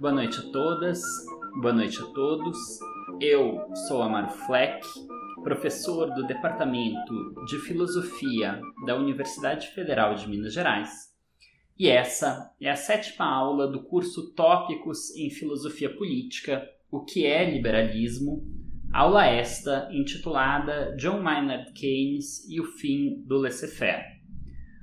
boa noite a todas, boa noite a todos. Eu sou Amaro Fleck, professor do Departamento de Filosofia da Universidade Federal de Minas Gerais. E essa é a sétima aula do curso Tópicos em Filosofia Política: O que é liberalismo? Aula esta intitulada John Maynard Keynes e o fim do laissez-faire.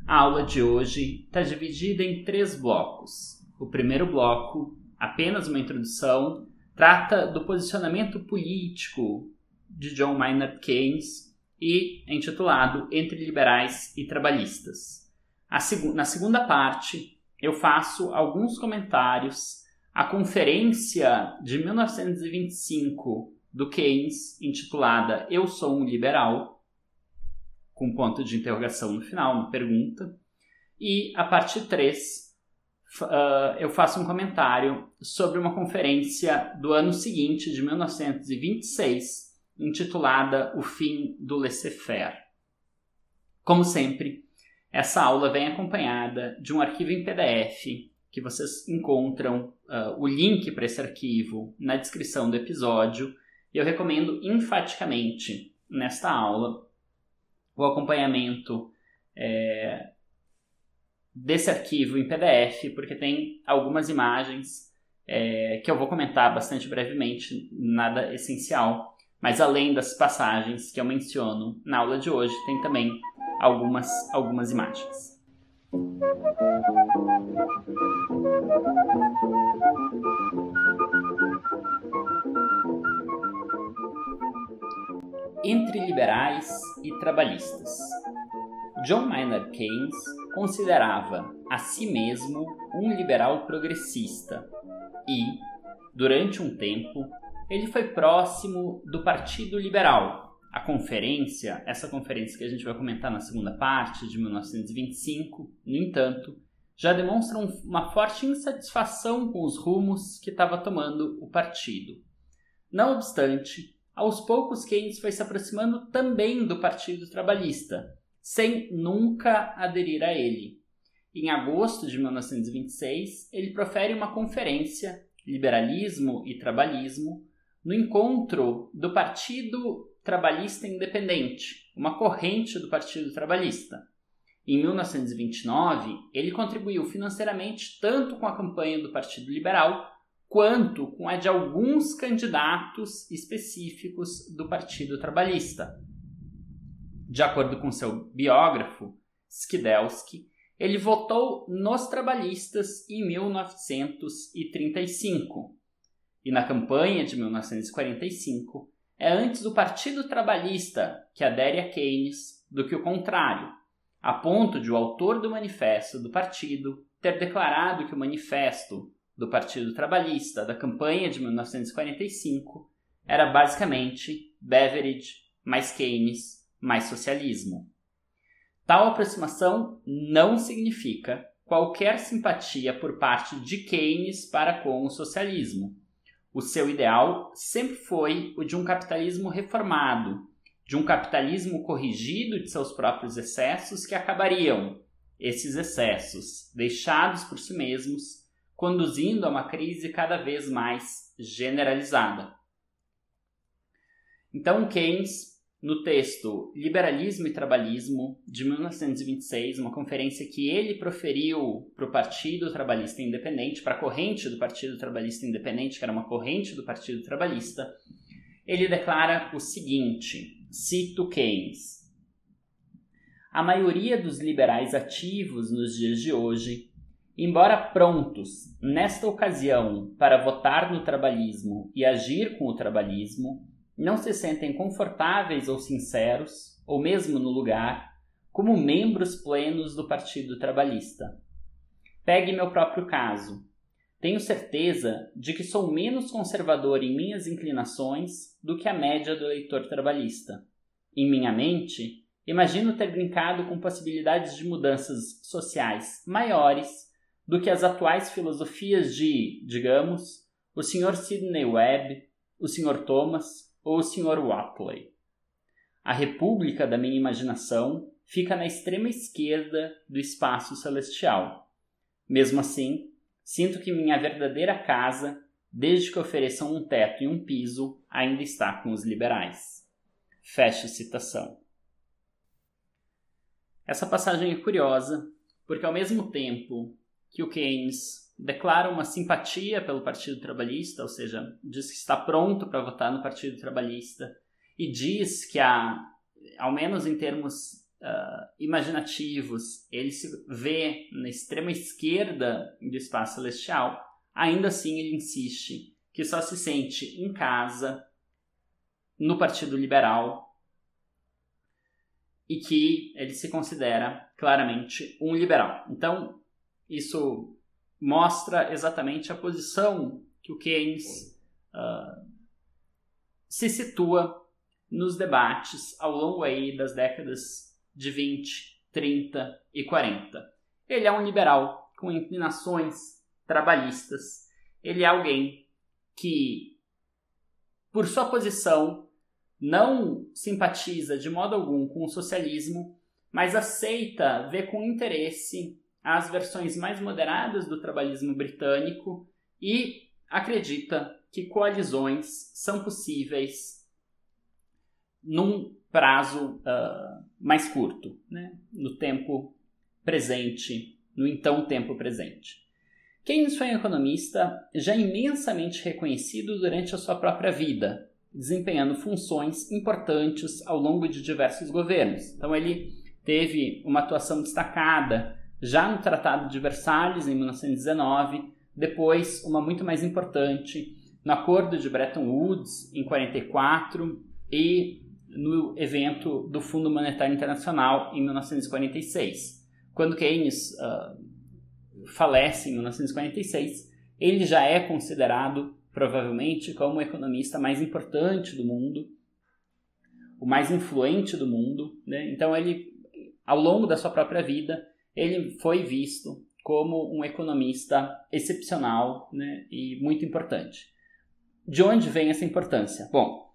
A aula de hoje está dividida em três blocos. O primeiro bloco, apenas uma introdução, trata do posicionamento político de John Maynard Keynes e é intitulado Entre Liberais e Trabalhistas. Seg na segunda parte, eu faço alguns comentários à conferência de 1925 do Keynes, intitulada Eu Sou um Liberal, com ponto de interrogação no final, uma pergunta. E a parte 3, uh, eu faço um comentário sobre uma conferência do ano seguinte, de 1926, intitulada O Fim do Laissez-faire. Como sempre, essa aula vem acompanhada de um arquivo em PDF que vocês encontram uh, o link para esse arquivo na descrição do episódio. E eu recomendo enfaticamente nesta aula o acompanhamento é, desse arquivo em PDF, porque tem algumas imagens é, que eu vou comentar bastante brevemente, nada essencial. Mas além das passagens que eu menciono na aula de hoje, tem também algumas, algumas imagens. entre liberais e trabalhistas. John Maynard Keynes considerava a si mesmo um liberal progressista e, durante um tempo, ele foi próximo do Partido Liberal. A conferência, essa conferência que a gente vai comentar na segunda parte, de 1925, no entanto, já demonstra uma forte insatisfação com os rumos que estava tomando o partido. Não obstante, aos poucos Keynes foi se aproximando também do Partido Trabalhista, sem nunca aderir a ele. Em agosto de 1926, ele profere uma conferência, Liberalismo e Trabalhismo, no encontro do Partido Trabalhista Independente, uma corrente do Partido Trabalhista. Em 1929, ele contribuiu financeiramente tanto com a campanha do Partido Liberal quanto com a de alguns candidatos específicos do Partido Trabalhista. De acordo com seu biógrafo, Skidelsky, ele votou nos trabalhistas em 1935 e na campanha de 1945 é antes do Partido Trabalhista que adere a Keynes do que o contrário, a ponto de o autor do manifesto do partido ter declarado que o manifesto do Partido Trabalhista da campanha de 1945 era basicamente Beveridge mais Keynes mais socialismo. Tal aproximação não significa qualquer simpatia por parte de Keynes para com o socialismo. O seu ideal sempre foi o de um capitalismo reformado, de um capitalismo corrigido de seus próprios excessos que acabariam, esses excessos, deixados por si mesmos, conduzindo a uma crise cada vez mais generalizada. Então, Keynes, no texto Liberalismo e Trabalhismo, de 1926, uma conferência que ele proferiu para o Partido Trabalhista Independente, para a corrente do Partido Trabalhista Independente, que era uma corrente do Partido Trabalhista, ele declara o seguinte: cito Keynes. A maioria dos liberais ativos nos dias de hoje Embora prontos, nesta ocasião, para votar no trabalhismo e agir com o trabalhismo, não se sentem confortáveis ou sinceros, ou mesmo no lugar, como membros plenos do Partido Trabalhista. Pegue meu próprio caso. Tenho certeza de que sou menos conservador em minhas inclinações do que a média do eleitor trabalhista. Em minha mente, imagino ter brincado com possibilidades de mudanças sociais maiores do que as atuais filosofias de, digamos, o Sr. Sidney Webb, o Sr. Thomas ou o Sr. Watley. A república da minha imaginação fica na extrema esquerda do espaço celestial. Mesmo assim, Sinto que minha verdadeira casa, desde que ofereçam um teto e um piso, ainda está com os liberais. Fecha citação. Essa passagem é curiosa, porque ao mesmo tempo que o Keynes declara uma simpatia pelo Partido Trabalhista, ou seja, diz que está pronto para votar no Partido Trabalhista, e diz que há, ao menos em termos uh, imaginativos, ele se vê na extrema esquerda do espaço celestial, ainda assim ele insiste que só se sente em casa no Partido Liberal e que ele se considera claramente um liberal. Então, isso mostra exatamente a posição que o Keynes uh, se situa nos debates ao longo aí das décadas de 20, 30 e 40. Ele é um liberal com inclinações trabalhistas. Ele é alguém que, por sua posição, não simpatiza de modo algum com o socialismo, mas aceita ver com interesse as versões mais moderadas do trabalhismo britânico e acredita que coalizões são possíveis num prazo uh, mais curto, né? no tempo presente, no então tempo presente. Keynes foi um economista já imensamente reconhecido durante a sua própria vida, desempenhando funções importantes ao longo de diversos governos. Então, ele teve uma atuação destacada já no Tratado de Versalhes, em 1919, depois uma muito mais importante no Acordo de Bretton Woods, em 44, e no evento do Fundo Monetário Internacional, em 1946. Quando Keynes uh, falece em 1946, ele já é considerado provavelmente como o economista mais importante do mundo, o mais influente do mundo. Né? Então, ele, ao longo da sua própria vida, ele foi visto como um economista excepcional né? e muito importante. De onde vem essa importância? Bom,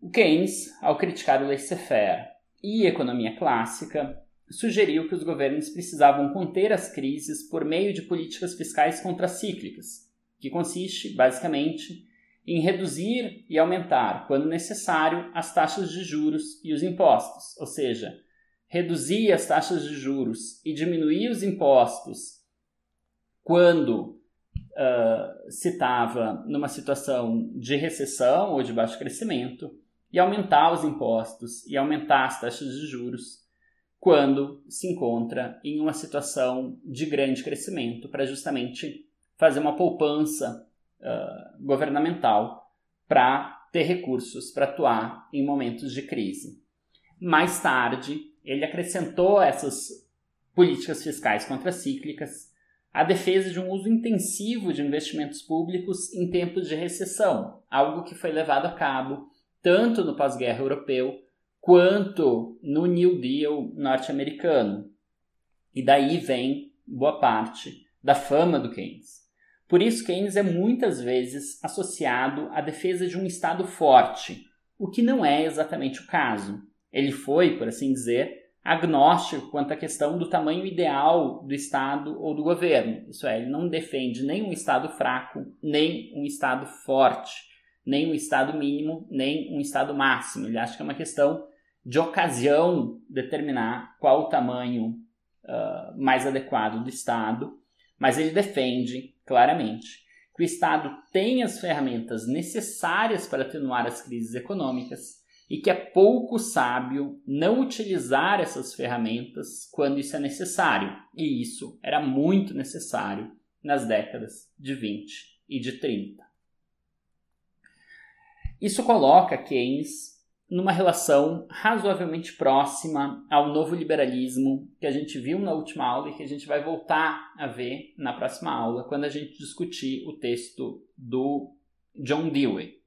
o Keynes, ao criticar o laissez-faire e economia clássica, sugeriu que os governos precisavam conter as crises por meio de políticas fiscais contracíclicas, que consiste, basicamente, em reduzir e aumentar, quando necessário, as taxas de juros e os impostos, ou seja, reduzir as taxas de juros e diminuir os impostos quando uh, se estava numa situação de recessão ou de baixo crescimento, e aumentar os impostos e aumentar as taxas de juros quando se encontra em uma situação de grande crescimento, para justamente fazer uma poupança uh, governamental para ter recursos para atuar em momentos de crise. Mais tarde, ele acrescentou essas políticas fiscais contracíclicas a defesa de um uso intensivo de investimentos públicos em tempos de recessão, algo que foi levado a cabo tanto no pós-guerra europeu quanto no New Deal norte-americano. E daí vem boa parte da fama do Keynes. Por isso, Keynes é muitas vezes associado à defesa de um Estado forte, o que não é exatamente o caso. Ele foi, por assim dizer, agnóstico quanto à questão do tamanho ideal do Estado ou do governo. Isso é, ele não defende nem um Estado fraco, nem um Estado forte, nem um Estado mínimo, nem um Estado máximo. Ele acha que é uma questão de ocasião determinar qual o tamanho uh, mais adequado do Estado, mas ele defende claramente que o Estado tem as ferramentas necessárias para atenuar as crises econômicas e que é pouco sábio não utilizar essas ferramentas quando isso é necessário. E isso era muito necessário nas décadas de 20 e de 30. Isso coloca Keynes numa relação razoavelmente próxima ao novo liberalismo que a gente viu na última aula e que a gente vai voltar a ver na próxima aula, quando a gente discutir o texto do John Dewey.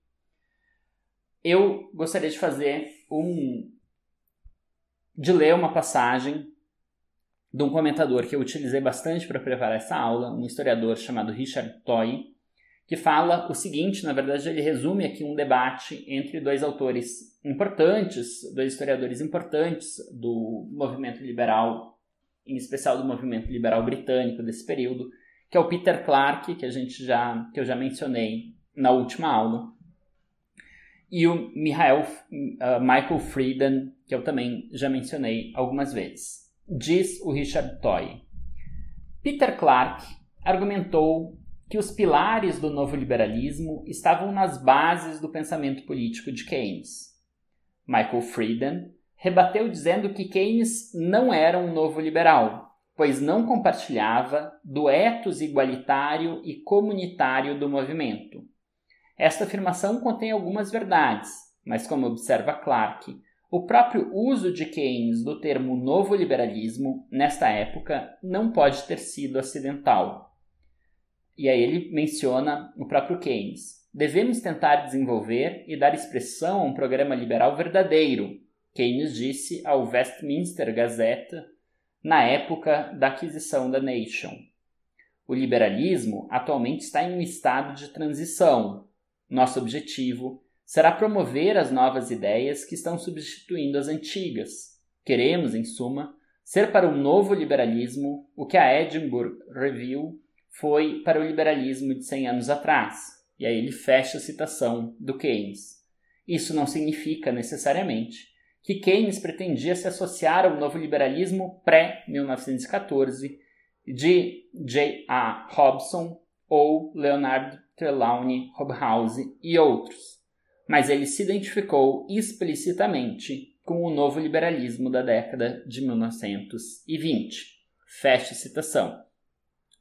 Eu gostaria de fazer um. de ler uma passagem de um comentador que eu utilizei bastante para preparar essa aula, um historiador chamado Richard Toy, que fala o seguinte: na verdade, ele resume aqui um debate entre dois autores importantes, dois historiadores importantes do movimento liberal, em especial do movimento liberal britânico desse período, que é o Peter Clark, que a gente já que eu já mencionei na última aula, e o Michael, uh, Michael Frieden, que eu também já mencionei algumas vezes. Diz o Richard Toy. Peter Clark argumentou que os pilares do novo liberalismo estavam nas bases do pensamento político de Keynes. Michael Frieden rebateu dizendo que Keynes não era um novo liberal, pois não compartilhava do ethos igualitário e comunitário do movimento. Esta afirmação contém algumas verdades, mas como observa Clark, o próprio uso de Keynes do termo novo liberalismo nesta época não pode ter sido acidental. E aí ele menciona o próprio Keynes. Devemos tentar desenvolver e dar expressão a um programa liberal verdadeiro, Keynes disse ao Westminster Gazette na época da aquisição da Nation. O liberalismo atualmente está em um estado de transição. Nosso objetivo será promover as novas ideias que estão substituindo as antigas. Queremos, em suma, ser para um novo liberalismo o que a Edinburgh Review foi para o liberalismo de 100 anos atrás. E aí ele fecha a citação do Keynes. Isso não significa necessariamente que Keynes pretendia se associar ao novo liberalismo pré-1914 de J. A. Hobson ou Leonard Trelawney Hobhouse e outros, mas ele se identificou explicitamente com o novo liberalismo da década de 1920. Feche citação.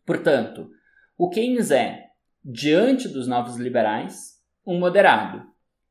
Portanto, o Keynes é, diante dos novos liberais, um moderado.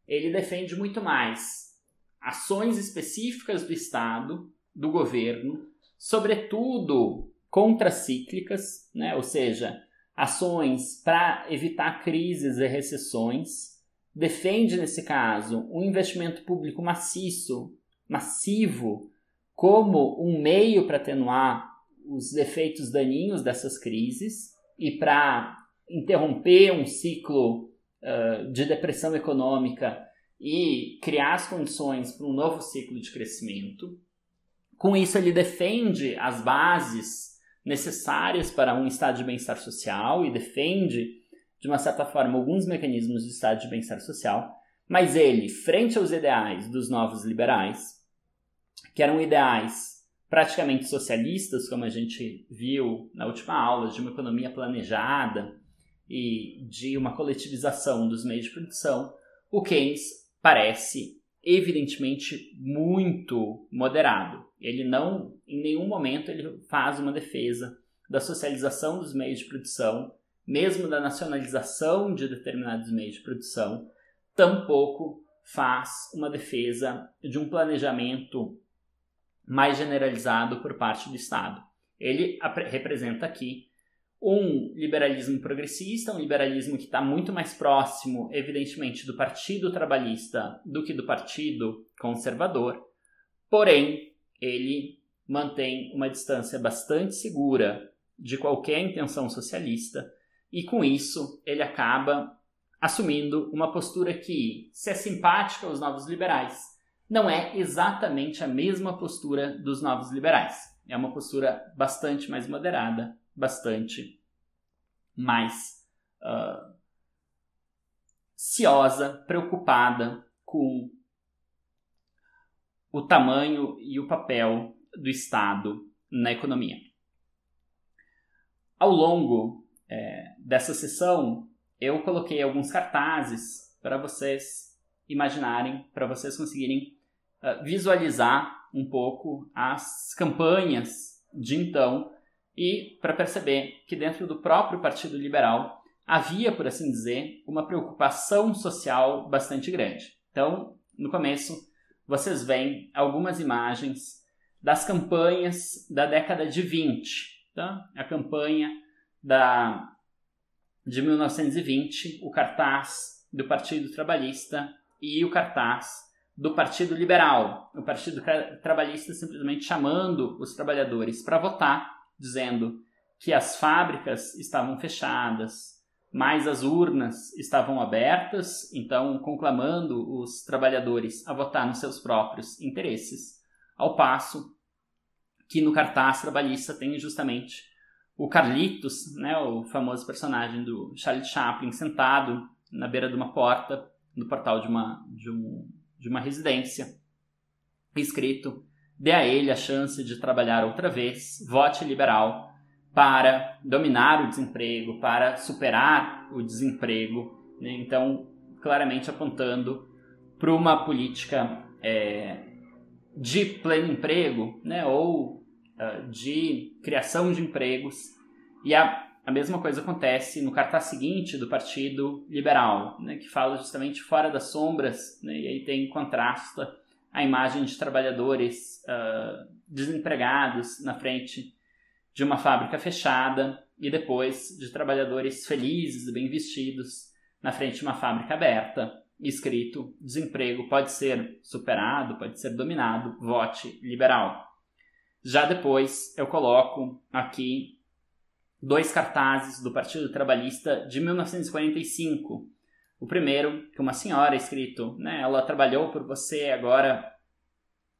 Ele defende muito mais ações específicas do Estado, do governo, sobretudo contracíclicas, né? ou seja, ações para evitar crises e recessões. Defende, nesse caso, um investimento público maciço, massivo, como um meio para atenuar os efeitos daninhos dessas crises e para interromper um ciclo uh, de depressão econômica e criar as condições para um novo ciclo de crescimento. Com isso, ele defende as bases necessárias para um estado de bem-estar social e defende, de uma certa forma, alguns mecanismos de estado de bem-estar social, mas ele, frente aos ideais dos novos liberais, que eram ideais praticamente socialistas, como a gente viu na última aula, de uma economia planejada e de uma coletivização dos meios de produção, o Keynes parece evidentemente muito moderado. Ele não, em nenhum momento, ele faz uma defesa da socialização dos meios de produção, mesmo da nacionalização de determinados meios de produção, tampouco faz uma defesa de um planejamento mais generalizado por parte do Estado. Ele representa aqui um liberalismo progressista, um liberalismo que está muito mais próximo, evidentemente, do Partido Trabalhista do que do Partido Conservador, porém, ele mantém uma distância bastante segura de qualquer intenção socialista e, com isso, ele acaba assumindo uma postura que, se é simpática aos novos liberais, não é exatamente a mesma postura dos novos liberais. É uma postura bastante mais moderada, bastante mais uh, ciosa, preocupada com o tamanho e o papel do Estado na economia. Ao longo é, dessa sessão, eu coloquei alguns cartazes para vocês imaginarem, para vocês conseguirem uh, visualizar um pouco as campanhas de então e para perceber que dentro do próprio Partido Liberal havia, por assim dizer, uma preocupação social bastante grande. Então, no começo, vocês veem algumas imagens das campanhas da década de 20, tá? A campanha da de 1920, o cartaz do Partido Trabalhista e o cartaz do Partido Liberal. O Partido Trabalhista simplesmente chamando os trabalhadores para votar dizendo que as fábricas estavam fechadas, mas as urnas estavam abertas, então conclamando os trabalhadores a votar nos seus próprios interesses, ao passo que no cartaz trabalhista tem justamente o Carlitos, né, o famoso personagem do Charlie Chaplin, sentado na beira de uma porta, no portal de uma, de um, de uma residência, escrito: dê a ele a chance de trabalhar outra vez, vote liberal para dominar o desemprego, para superar o desemprego. Né? Então, claramente apontando para uma política é, de pleno emprego, né? ou uh, de criação de empregos. E a, a mesma coisa acontece no cartaz seguinte do Partido Liberal, né? que fala justamente fora das sombras, né? e aí tem contrasta a imagem de trabalhadores uh, desempregados na frente de uma fábrica fechada e depois de trabalhadores felizes bem vestidos na frente de uma fábrica aberta, escrito: desemprego pode ser superado, pode ser dominado, vote liberal. Já depois eu coloco aqui dois cartazes do Partido Trabalhista de 1945. O primeiro, que uma senhora escrito, né, ela trabalhou por você, agora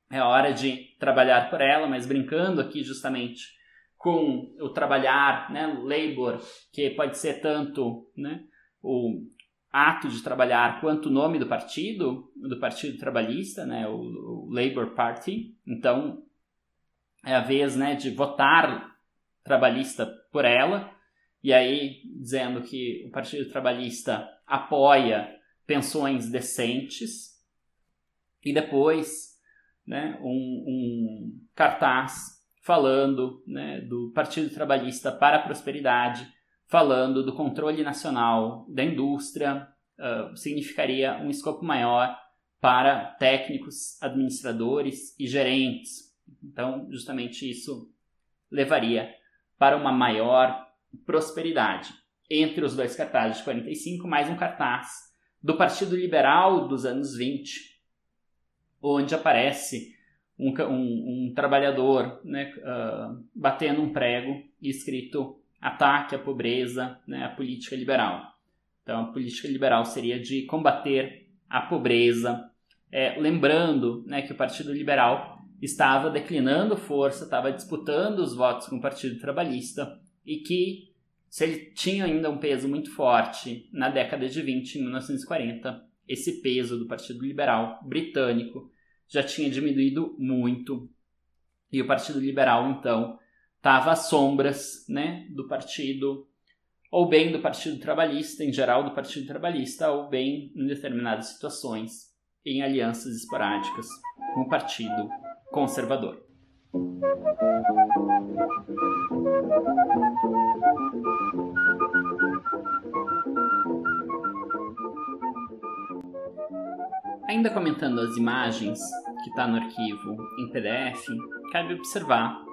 é hora de trabalhar por ela, mas brincando aqui justamente com o trabalhar, né, labor, que pode ser tanto né, o ato de trabalhar quanto o nome do partido, do Partido Trabalhista, né, o, o Party. Então, é a vez né, de votar trabalhista por ela, e aí dizendo que o Partido Trabalhista apoia pensões decentes, e depois né, um, um cartaz falando né, do Partido Trabalhista para a Prosperidade, falando do controle nacional da indústria, uh, significaria um escopo maior para técnicos, administradores e gerentes. Então, justamente isso levaria para uma maior prosperidade. Entre os dois cartazes de 45, mais um cartaz do Partido Liberal dos anos 20, onde aparece um, um, um trabalhador né, uh, batendo um prego escrito ataque à pobreza, né, a política liberal. Então, a política liberal seria de combater a pobreza, é, lembrando né, que o Partido Liberal estava declinando força, estava disputando os votos com o Partido Trabalhista e que, se ele tinha ainda um peso muito forte na década de 20, em 1940, esse peso do Partido Liberal britânico já tinha diminuído muito. E o Partido Liberal, então, estava às sombras né, do partido, ou bem do Partido Trabalhista, em geral do Partido Trabalhista, ou bem em determinadas situações, em alianças esporádicas com o Partido Conservador. Ainda comentando as imagens que está no arquivo em PDF, cabe observar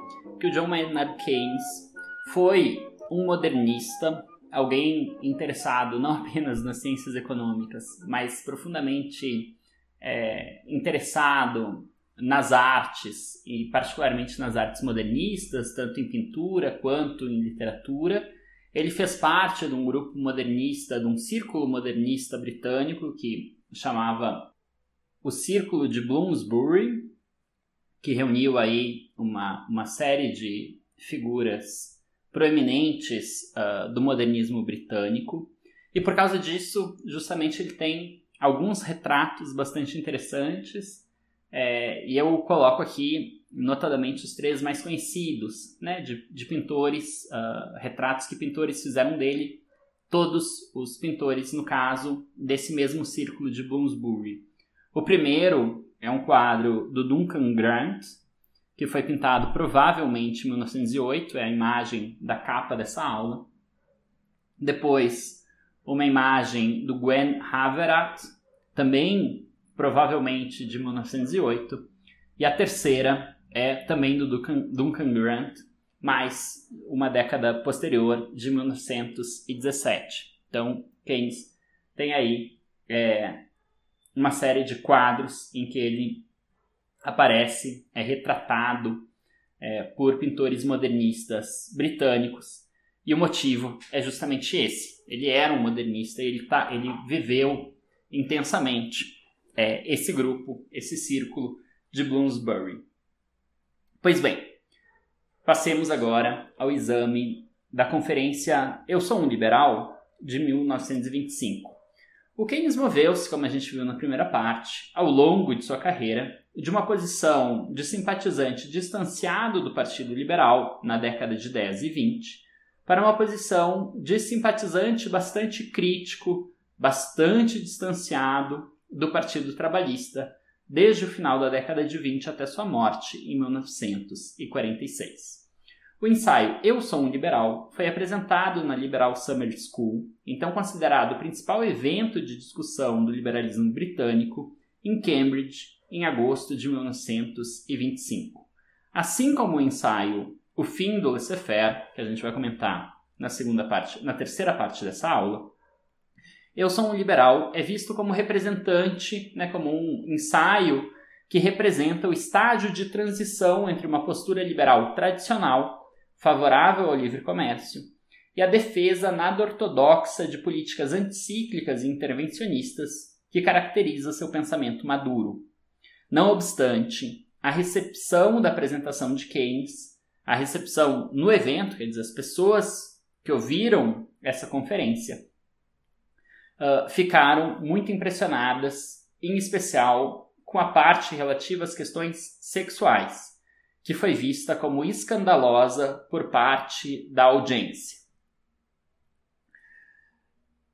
que o John Maynard Keynes foi um modernista, alguém interessado não apenas nas ciências econômicas, mas profundamente é, interessado nas artes, e particularmente nas artes modernistas, tanto em pintura quanto em literatura. Ele fez parte de um grupo modernista, de um círculo modernista britânico que chamava o Círculo de Bloomsbury, que reuniu aí uma, uma série de figuras proeminentes uh, do modernismo britânico. E por causa disso, justamente ele tem alguns retratos bastante interessantes. É, e eu coloco aqui, notadamente, os três mais conhecidos, né, de, de pintores, uh, retratos que pintores fizeram dele, todos os pintores, no caso, desse mesmo círculo de Bloomsbury. O primeiro é um quadro do Duncan Grant, que foi pintado provavelmente em 1908, é a imagem da capa dessa aula. Depois, uma imagem do Gwen Haverat, também provavelmente de 1908. E a terceira é também do Duncan, Grant, mas uma década posterior, de 1917. Então, Keynes tem aí é, uma série de quadros em que ele aparece, é retratado é, por pintores modernistas britânicos. E o motivo é justamente esse. Ele era um modernista, ele, tá, ele viveu intensamente é, esse grupo, esse círculo de Bloomsbury. Pois bem, passemos agora ao exame da conferência Eu Sou um Liberal, de 1925. O Keynes moveu-se, como a gente viu na primeira parte, ao longo de sua carreira, de uma posição de simpatizante distanciado do Partido Liberal na década de 10 e 20, para uma posição de simpatizante bastante crítico, bastante distanciado do Partido Trabalhista, desde o final da década de 20 até sua morte em 1946. O ensaio Eu Sou um Liberal foi apresentado na Liberal Summer School, então considerado o principal evento de discussão do liberalismo britânico, em Cambridge, em agosto de 1925. Assim como o ensaio O Fim do Laissez-faire, que a gente vai comentar na segunda parte, na terceira parte dessa aula, Eu Sou um Liberal é visto como representante, né, como um ensaio que representa o estágio de transição entre uma postura liberal tradicional favorável ao livre comércio, e a defesa nada ortodoxa de políticas anticíclicas e intervencionistas que caracteriza seu pensamento maduro. Não obstante, a recepção da apresentação de Keynes, a recepção no evento, quer dizer, as pessoas que ouviram essa conferência, uh, ficaram muito impressionadas, em especial com a parte relativa às questões sexuais que foi vista como escandalosa por parte da audiência.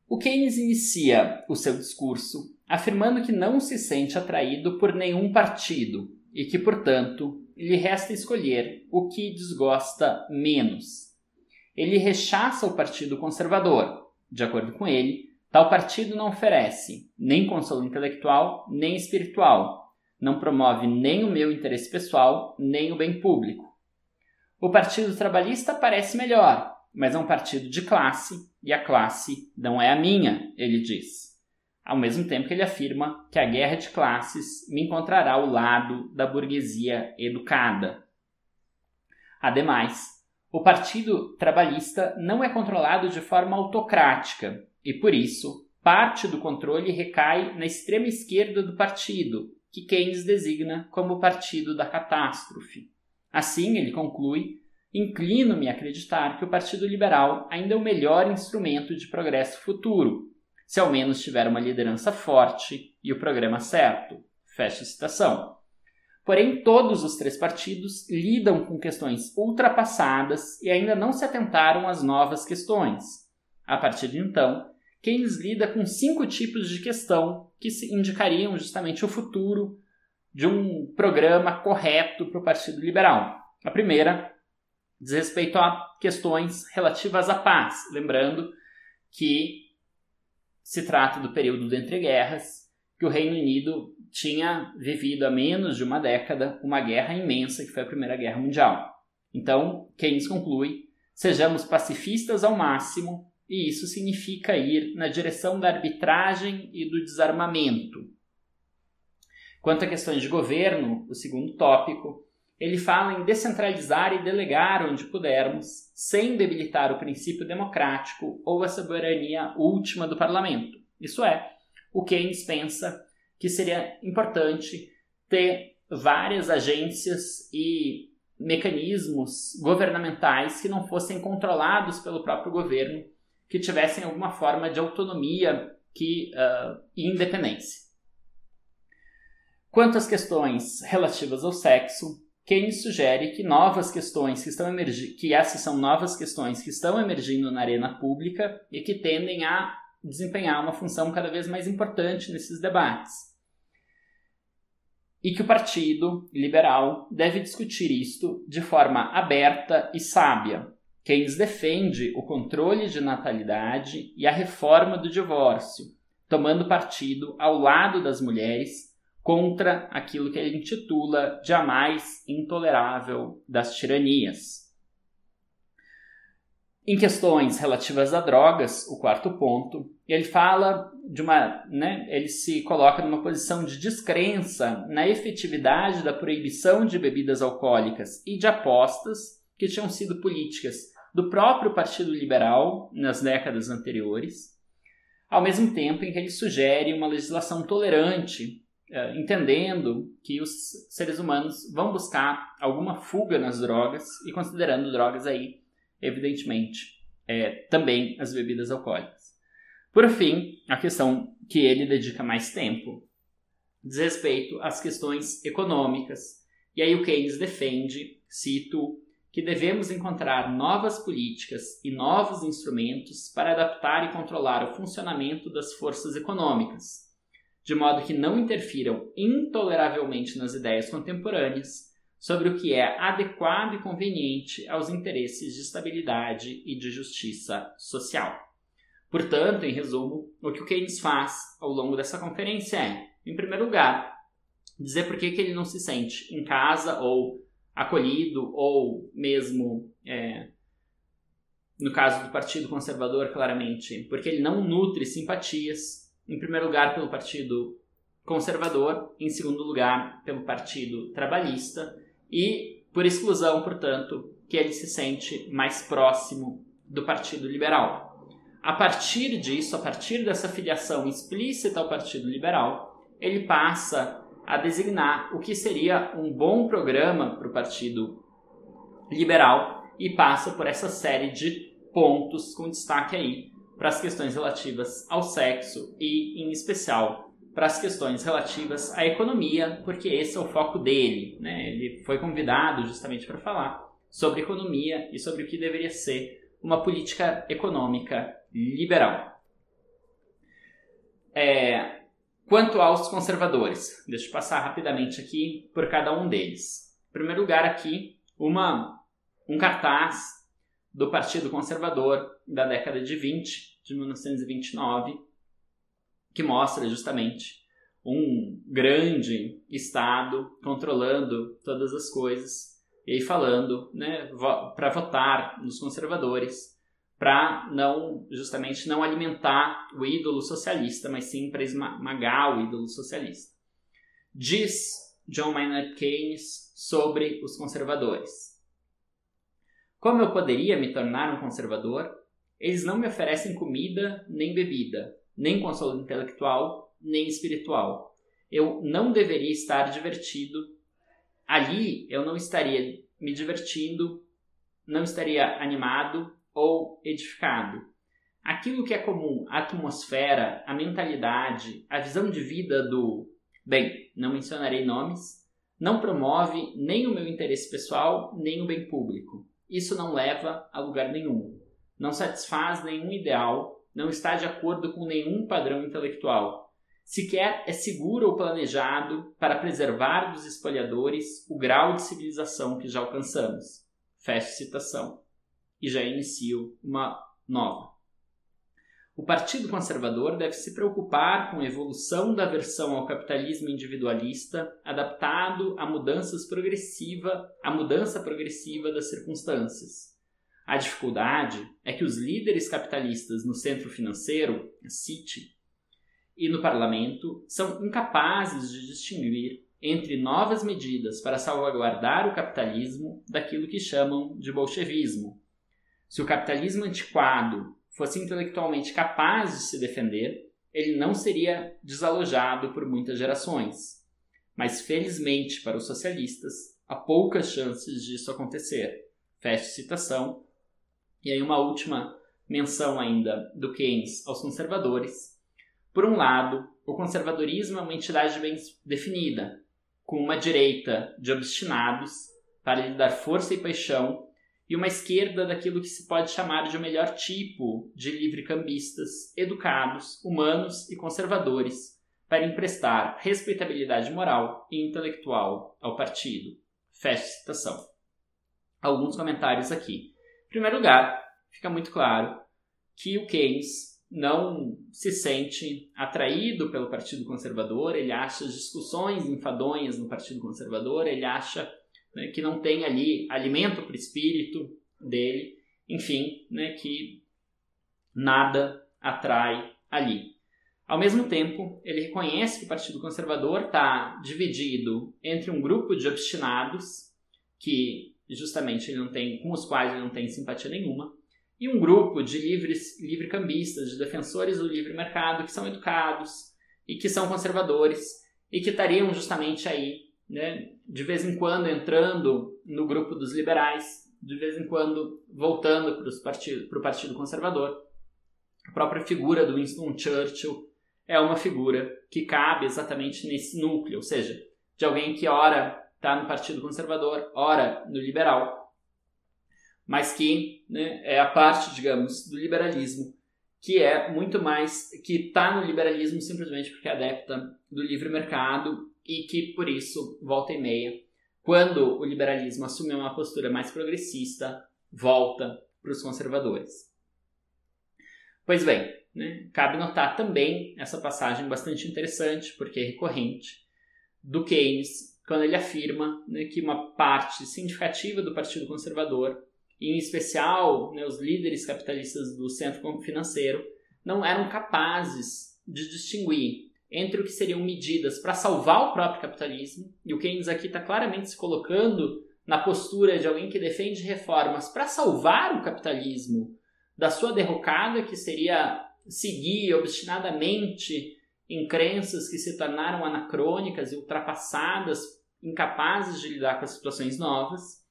O Keynes inicia o seu discurso afirmando que não se sente atraído por nenhum partido e que, portanto, lhe resta escolher o que desgosta menos. Ele rechaça o Partido Conservador. De acordo com ele, tal partido não oferece nem consolo intelectual nem espiritual, não promove nem o meu interesse pessoal, nem o bem público. O Partido Trabalhista parece melhor, mas é um partido de classe e a classe não é a minha, ele diz. Ao mesmo tempo que ele afirma que a guerra de classes me encontrará ao lado da burguesia educada. Ademais, o Partido Trabalhista não é controlado de forma autocrática e, por isso, parte do controle recai na extrema esquerda do partido, que Keynes designa como o partido da catástrofe. Assim, ele conclui: inclino-me a acreditar que o Partido Liberal ainda é o melhor instrumento de progresso futuro, se ao menos tiver uma liderança forte e o programa certo. Fecha citação. Porém, todos os três partidos lidam com questões ultrapassadas e ainda não se atentaram às novas questões. A partir de então, Keynes lida com cinco tipos de questão que indicariam justamente o futuro de um programa correto para o Partido Liberal. A primeira diz respeito a questões relativas à paz, lembrando que se trata do período de entreguerras, que o Reino Unido tinha vivido há menos de uma década uma guerra imensa que foi a Primeira Guerra Mundial. Então, Keynes conclui: sejamos pacifistas ao máximo e isso significa ir na direção da arbitragem e do desarmamento. Quanto a questões de governo, o segundo tópico, ele fala em descentralizar e delegar onde pudermos, sem debilitar o princípio democrático ou a soberania última do parlamento. Isso é, o Keynes pensa que seria importante ter várias agências e mecanismos governamentais que não fossem controlados pelo próprio governo que tivessem alguma forma de autonomia que, uh, e independência. Quanto às questões relativas ao sexo, Keynes sugere que novas questões que estão emergindo, que essas são novas questões que estão emergindo na arena pública e que tendem a desempenhar uma função cada vez mais importante nesses debates. E que o Partido Liberal deve discutir isto de forma aberta e sábia, Keynes defende o controle de natalidade e a reforma do divórcio, tomando partido ao lado das mulheres contra aquilo que ele intitula de a mais intolerável das tiranias. Em questões relativas a drogas, o quarto ponto, ele fala de uma, né, ele se coloca numa posição de descrença na efetividade da proibição de bebidas alcoólicas e de apostas que tinham sido políticas do próprio Partido Liberal nas décadas anteriores, ao mesmo tempo em que ele sugere uma legislação tolerante, eh, entendendo que os seres humanos vão buscar alguma fuga nas drogas e considerando drogas aí evidentemente, é, também as bebidas alcoólicas. Por fim, a questão que ele dedica mais tempo diz respeito às questões econômicas. E aí o Keynes defende, cito, que devemos encontrar novas políticas e novos instrumentos para adaptar e controlar o funcionamento das forças econômicas, de modo que não interfiram intoleravelmente nas ideias contemporâneas sobre o que é adequado e conveniente aos interesses de estabilidade e de justiça social. Portanto, em resumo, o que o Keynes faz ao longo dessa conferência é, em primeiro lugar, dizer por que, ele não se sente em casa ou acolhido ou mesmo é, no caso do Partido Conservador, claramente, porque ele não nutre simpatias, em primeiro lugar, pelo Partido Conservador, em segundo lugar, pelo Partido Trabalhista, e, por exclusão, portanto, que ele se sente mais próximo do Partido Liberal. A partir disso, a partir dessa filiação explícita ao Partido Liberal, ele passa a designar o que seria um bom programa para o Partido Liberal e passa por essa série de pontos com destaque aí para as questões relativas ao sexo e, em especial, para as questões relativas à economia, porque esse é o foco dele. Né? Ele foi convidado justamente para falar sobre economia e sobre o que deveria ser uma política econômica liberal. É, Quanto aos conservadores, deixa eu passar rapidamente aqui por cada um deles. Em primeiro lugar, aqui, uma, um cartaz do Partido Conservador da década de 20, de 1929, que mostra justamente um grande Estado controlando todas as coisas e falando né, para votar nos conservadores para não justamente não alimentar o ídolo socialista, mas sim para esmagar o ídolo socialista. Diz John Maynard Keynes sobre os conservadores. Como eu poderia me tornar um conservador? Eles não me oferecem comida nem bebida, nem consolo intelectual, nem espiritual. Eu não deveria estar divertido. Ali eu não estaria me divertindo, não estaria animado, ou edificado. Aquilo que é comum à atmosfera, à mentalidade, à visão de vida do, bem, não mencionarei nomes, não promove nem o meu interesse pessoal, nem o bem público. Isso não leva a lugar nenhum. Não satisfaz nenhum ideal, não está de acordo com nenhum padrão intelectual. Sequer é seguro ou planejado para preservar dos espalhadores o grau de civilização que já alcançamos. Fecha citação e já inicio uma nova. O Partido Conservador deve se preocupar com a evolução da versão ao capitalismo individualista, adaptado à mudanças progressiva, à mudança progressiva das circunstâncias. A dificuldade é que os líderes capitalistas no centro financeiro, a City, e no parlamento são incapazes de distinguir entre novas medidas para salvaguardar o capitalismo daquilo que chamam de bolchevismo, se o capitalismo antiquado fosse intelectualmente capaz de se defender, ele não seria desalojado por muitas gerações. Mas felizmente para os socialistas, há poucas chances disso acontecer. Fecha citação. E aí uma última menção ainda do Keynes aos conservadores. Por um lado, o conservadorismo é uma entidade bem definida, com uma direita de obstinados para lhe dar força e paixão e uma esquerda daquilo que se pode chamar de o melhor tipo de livre-cambistas, educados, humanos e conservadores, para emprestar respeitabilidade moral e intelectual ao partido. Fecha citação. Alguns comentários aqui. Em primeiro lugar, fica muito claro que o Keynes não se sente atraído pelo Partido Conservador, ele acha as discussões enfadonhas no Partido Conservador, ele acha né, que não tem ali alimento para o espírito dele, enfim, né, que nada atrai ali. Ao mesmo tempo, ele reconhece que o Partido Conservador está dividido entre um grupo de obstinados, que justamente ele não tem, com os quais ele não tem simpatia nenhuma, e um grupo de livres, livre-cambistas, de defensores do livre mercado, que são educados e que são conservadores e que estariam justamente aí né, de vez em quando entrando no grupo dos liberais, de vez em quando voltando para o partido, partido Conservador. A própria figura do Winston Churchill é uma figura que cabe exatamente nesse núcleo, ou seja, de alguém que ora está no Partido Conservador, ora no liberal, mas que né, é a parte, digamos, do liberalismo que é muito mais que está no liberalismo simplesmente porque é adepta do livre mercado e que por isso volta e meia, quando o liberalismo assume uma postura mais progressista, volta para os conservadores. Pois bem, né, cabe notar também essa passagem bastante interessante, porque é recorrente, do Keynes, quando ele afirma né, que uma parte significativa do Partido Conservador em especial né, os líderes capitalistas do centro financeiro, não eram capazes de distinguir entre o que seriam medidas para salvar o próprio capitalismo, e o Keynes aqui está claramente se colocando na postura de alguém que defende reformas para salvar o capitalismo da sua derrocada, que seria seguir obstinadamente em crenças que se tornaram anacrônicas e ultrapassadas, incapazes de lidar com as situações novas.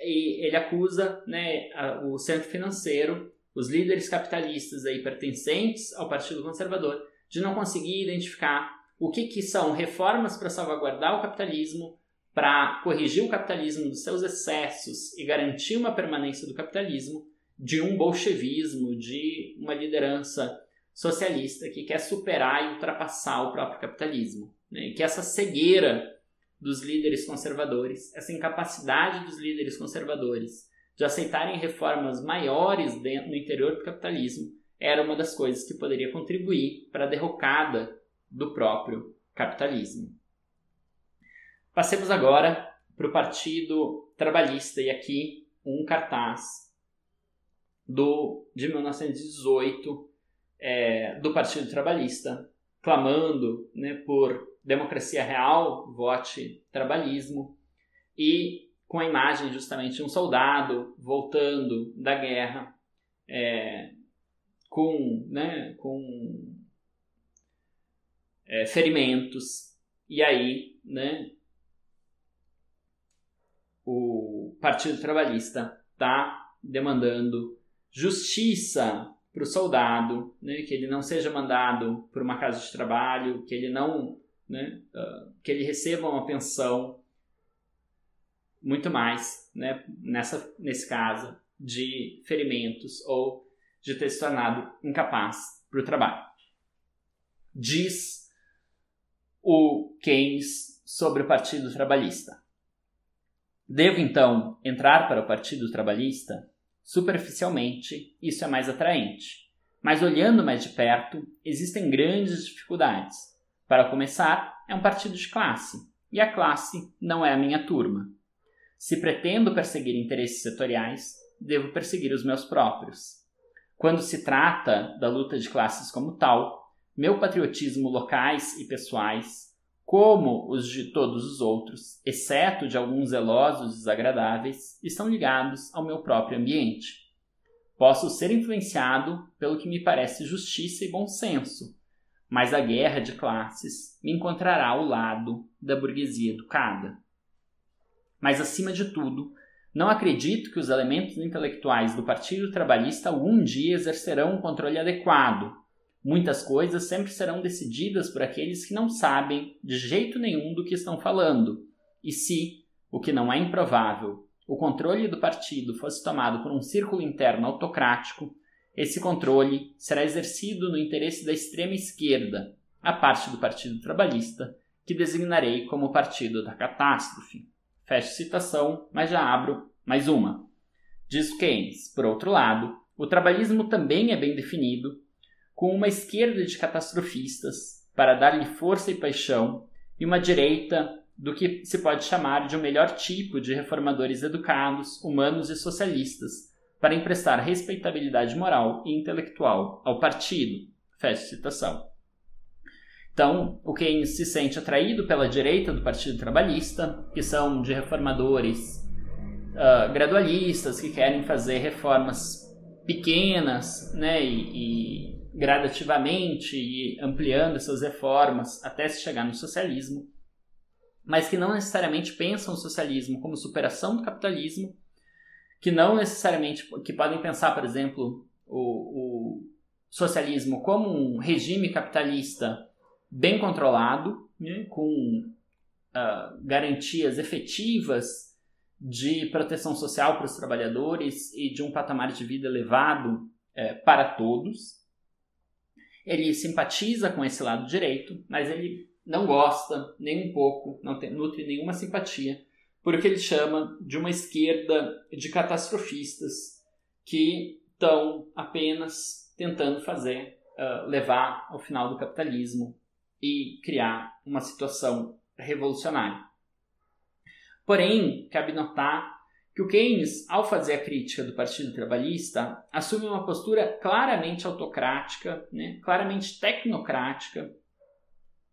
E ele acusa né, o centro financeiro, os líderes capitalistas aí pertencentes ao Partido Conservador, de não conseguir identificar o que, que são reformas para salvaguardar o capitalismo, para corrigir o capitalismo dos seus excessos e garantir uma permanência do capitalismo, de um bolchevismo, de uma liderança socialista que quer superar e ultrapassar o próprio capitalismo. Né? Que essa cegueira dos líderes conservadores, essa incapacidade dos líderes conservadores de aceitarem reformas maiores dentro, no interior do capitalismo era uma das coisas que poderia contribuir para a derrocada do próprio capitalismo. Passemos agora para o Partido Trabalhista e aqui um cartaz do de 1918 é, do Partido Trabalhista clamando né, por democracia real, vote trabalhismo, e com a imagem justamente de um soldado voltando da guerra é, com, né, com é, ferimentos, e aí né, o Partido Trabalhista está demandando justiça para o soldado, né, que ele não seja mandado para uma casa de trabalho, que ele não né, uh, que ele receba uma pensão muito mais, né, nessa, nesse caso, de ferimentos ou de ter se tornado incapaz para o trabalho. Diz o Keynes sobre o Partido Trabalhista. Devo então entrar para o Partido Trabalhista? Superficialmente, isso é mais atraente. Mas olhando mais de perto, existem grandes dificuldades para começar, é um partido de classe, e a classe não é a minha turma. Se pretendo perseguir interesses setoriais, devo perseguir os meus próprios. Quando se trata da luta de classes como tal, meu patriotismo locais e pessoais, como os de todos os outros, exceto de alguns zelosos desagradáveis, estão ligados ao meu próprio ambiente. Posso ser influenciado pelo que me parece justiça e bom senso, mas a guerra de classes me encontrará ao lado da burguesia educada. Mas, acima de tudo, não acredito que os elementos intelectuais do Partido Trabalhista algum dia exercerão um controle adequado. Muitas coisas sempre serão decididas por aqueles que não sabem de jeito nenhum do que estão falando. E se, o que não é improvável, o controle do partido fosse tomado por um círculo interno autocrático, esse controle será exercido no interesse da extrema esquerda, a parte do Partido Trabalhista, que designarei como Partido da Catástrofe. Fecho citação, mas já abro mais uma. Diz Keynes, por outro lado, o trabalhismo também é bem definido, com uma esquerda de catastrofistas, para dar-lhe força e paixão, e uma direita do que se pode chamar de um melhor tipo de reformadores educados, humanos e socialistas, para emprestar respeitabilidade moral e intelectual ao partido. Fecha citação. Então, o Keynes se sente atraído pela direita do Partido Trabalhista, que são de reformadores uh, gradualistas, que querem fazer reformas pequenas né, e, e gradativamente e ampliando essas reformas até se chegar no socialismo. mas que não necessariamente pensam o socialismo como superação do capitalismo, que não necessariamente que podem pensar, por exemplo, o, o socialismo como um regime capitalista bem controlado, né, com uh, garantias efetivas de proteção social para os trabalhadores e de um patamar de vida elevado é, para todos. Ele simpatiza com esse lado direito, mas ele não gosta nem um pouco, não tem, nutre nenhuma simpatia por o que ele chama de uma esquerda de catastrofistas que estão apenas tentando fazer uh, levar ao final do capitalismo e criar uma situação revolucionária. Porém, cabe notar que o Keynes, ao fazer a crítica do Partido Trabalhista, assume uma postura claramente autocrática, né, claramente tecnocrática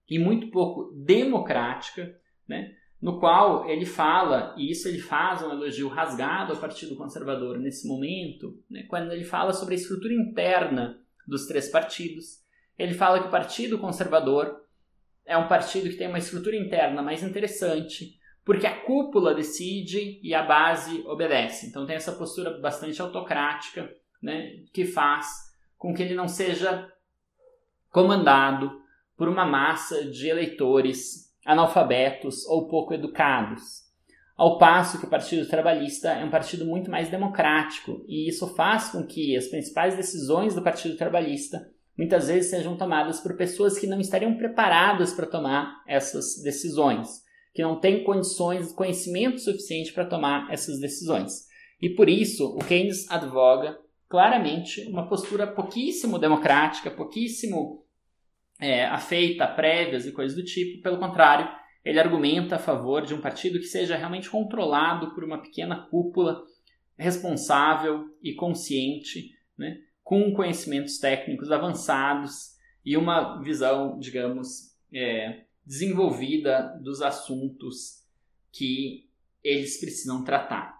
e muito pouco democrática, né, no qual ele fala, e isso ele faz um elogio rasgado ao Partido Conservador nesse momento, né, quando ele fala sobre a estrutura interna dos três partidos. Ele fala que o Partido Conservador é um partido que tem uma estrutura interna mais interessante, porque a cúpula decide e a base obedece. Então tem essa postura bastante autocrática, né, que faz com que ele não seja comandado por uma massa de eleitores analfabetos ou pouco educados. Ao passo que o Partido Trabalhista é um partido muito mais democrático, e isso faz com que as principais decisões do Partido Trabalhista muitas vezes sejam tomadas por pessoas que não estariam preparadas para tomar essas decisões, que não têm condições, conhecimento suficiente para tomar essas decisões. E por isso, o Keynes advoga claramente uma postura pouquíssimo democrática, pouquíssimo é, afeita a prévias e coisas do tipo. Pelo contrário, ele argumenta a favor de um partido que seja realmente controlado por uma pequena cúpula responsável e consciente, né, com conhecimentos técnicos avançados e uma visão, digamos, é, desenvolvida dos assuntos que eles precisam tratar.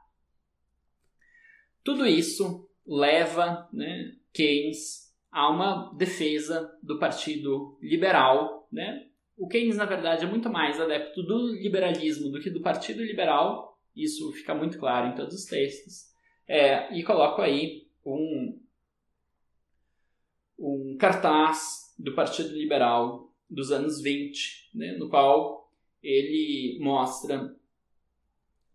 Tudo isso leva né, Keynes a uma defesa do Partido Liberal. Né? O Keynes, na verdade, é muito mais adepto do liberalismo do que do Partido Liberal, isso fica muito claro em todos os textos. É, e coloco aí um, um cartaz do Partido Liberal dos anos 20, né, no qual ele mostra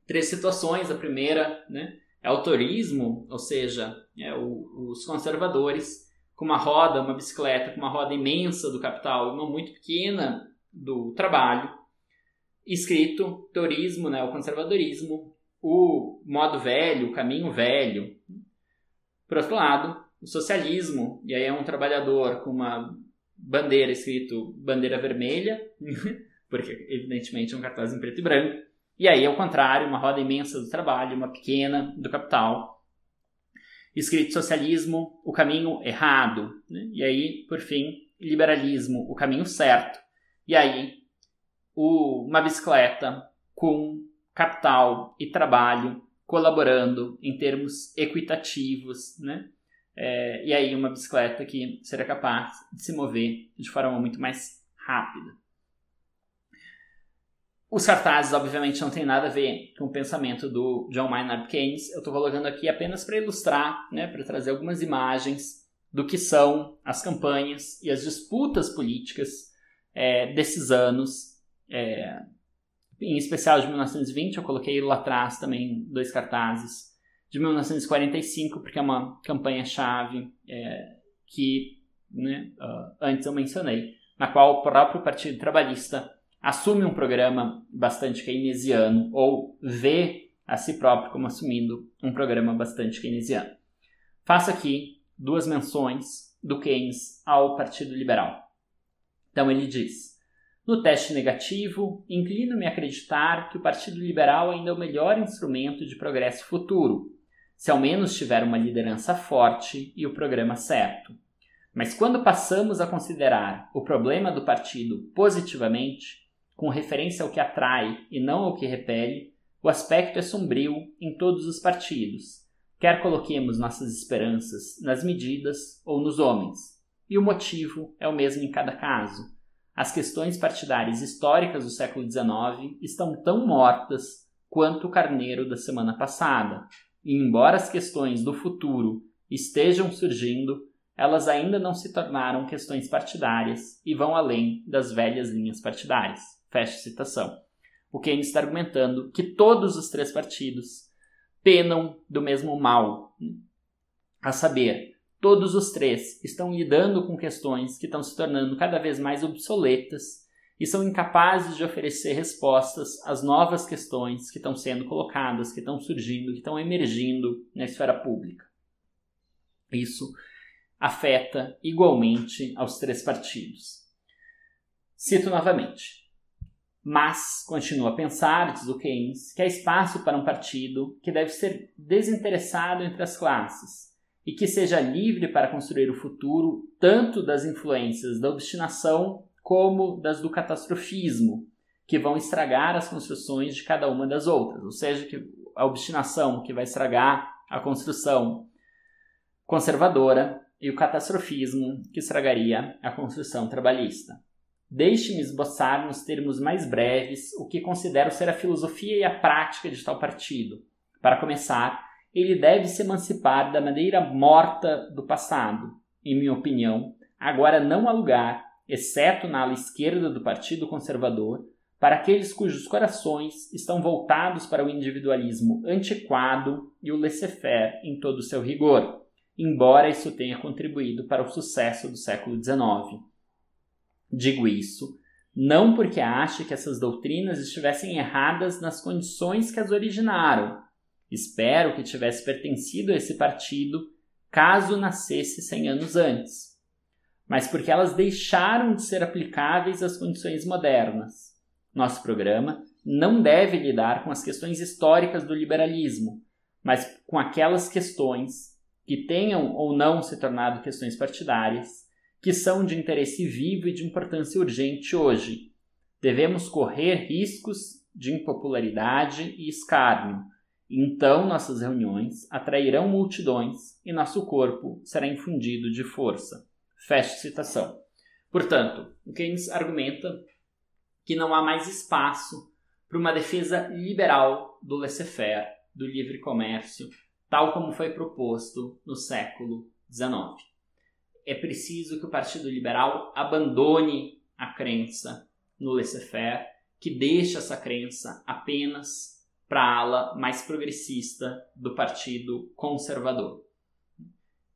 três situações. A primeira né, é o turismo, ou seja, é o, os conservadores com uma roda, uma bicicleta com uma roda imensa do capital uma muito pequena do trabalho, escrito turismo, né, o conservadorismo, o modo velho, o caminho velho. Por outro lado, o socialismo, e aí é um trabalhador com uma bandeira escrito bandeira vermelha, porque evidentemente é um cartaz em preto e branco, e aí ao contrário, uma roda imensa do trabalho, uma pequena do capital, escrito socialismo, o caminho errado, né? e aí, por fim, liberalismo, o caminho certo, e aí o, uma bicicleta com capital e trabalho colaborando em termos equitativos, né? É, e aí uma bicicleta que seria capaz de se mover de forma muito mais rápida. Os cartazes, obviamente, não tem nada a ver com o pensamento do John Maynard Keynes. Eu estou colocando aqui apenas para ilustrar, né, para trazer algumas imagens do que são as campanhas e as disputas políticas é, desses anos, é, em especial de 1920. Eu coloquei lá atrás também dois cartazes de 1945, porque é uma campanha-chave é, que né, uh, antes eu mencionei, na qual o próprio Partido Trabalhista assume um programa bastante keynesiano, ou vê a si próprio como assumindo um programa bastante keynesiano. Faço aqui duas menções do Keynes ao Partido Liberal. Então ele diz: no teste negativo, inclino-me a acreditar que o Partido Liberal ainda é o melhor instrumento de progresso futuro, se ao menos tiver uma liderança forte e o programa certo. Mas quando passamos a considerar o problema do partido positivamente, com referência ao que atrai e não ao que repele, o aspecto é sombrio em todos os partidos, quer coloquemos nossas esperanças nas medidas ou nos homens. E o motivo é o mesmo em cada caso. as questões partidárias históricas do século XIX estão tão mortas quanto o carneiro da semana passada. E embora as questões do futuro estejam surgindo, elas ainda não se tornaram questões partidárias e vão além das velhas linhas partidárias. Fecha citação. O Keynes está argumentando que todos os três partidos penam do mesmo mal, a saber, todos os três estão lidando com questões que estão se tornando cada vez mais obsoletas e são incapazes de oferecer respostas às novas questões que estão sendo colocadas, que estão surgindo, que estão emergindo na esfera pública. Isso afeta igualmente aos três partidos. Cito novamente. Mas continua a pensar, diz o Keynes, que há espaço para um partido que deve ser desinteressado entre as classes e que seja livre para construir o futuro tanto das influências da obstinação como das do catastrofismo, que vão estragar as construções de cada uma das outras, ou seja, que a obstinação que vai estragar a construção conservadora e o catastrofismo que estragaria a construção trabalhista. Deixe-me esboçar nos termos mais breves o que considero ser a filosofia e a prática de tal partido. Para começar, ele deve se emancipar da maneira morta do passado. Em minha opinião, agora não há lugar, exceto na ala esquerda do Partido Conservador, para aqueles cujos corações estão voltados para o individualismo antiquado e o laissez-faire em todo o seu rigor, embora isso tenha contribuído para o sucesso do século XIX. Digo isso não porque ache que essas doutrinas estivessem erradas nas condições que as originaram. Espero que tivesse pertencido a esse partido caso nascesse cem anos antes. Mas porque elas deixaram de ser aplicáveis às condições modernas. Nosso programa não deve lidar com as questões históricas do liberalismo, mas com aquelas questões que tenham ou não se tornado questões partidárias que são de interesse vivo e de importância urgente hoje. Devemos correr riscos de impopularidade e escárnio. Então nossas reuniões atrairão multidões e nosso corpo será infundido de força. Feche citação. Portanto, o Keynes argumenta que não há mais espaço para uma defesa liberal do laissez-faire, do livre comércio, tal como foi proposto no século XIX é preciso que o Partido Liberal abandone a crença no laissez-faire, que deixe essa crença apenas para a ala mais progressista do Partido Conservador.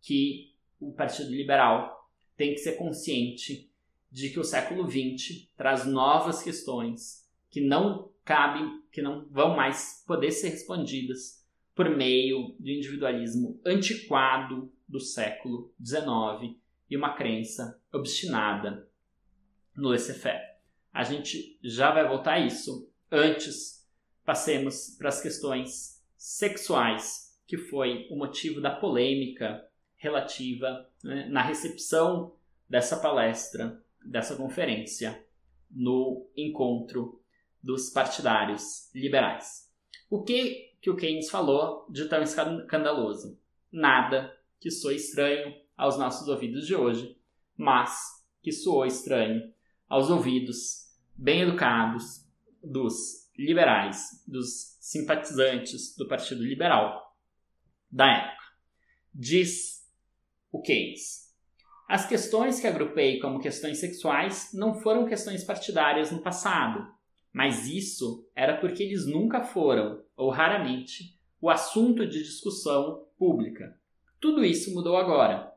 Que o Partido Liberal tem que ser consciente de que o século XX traz novas questões que não cabem, que não vão mais poder ser respondidas por meio do individualismo antiquado do século XIX e uma crença obstinada no laissez-faire. A gente já vai voltar a isso. Antes, passemos para as questões sexuais, que foi o motivo da polêmica relativa né, na recepção dessa palestra, dessa conferência, no encontro dos partidários liberais. O que, que o Keynes falou de tão escandaloso? Nada que soe estranho aos nossos ouvidos de hoje, mas que soou estranho aos ouvidos bem educados dos liberais, dos simpatizantes do Partido Liberal da época. Diz o Keynes. As questões que agrupei como questões sexuais não foram questões partidárias no passado, mas isso era porque eles nunca foram, ou raramente, o assunto de discussão pública. Tudo isso mudou agora.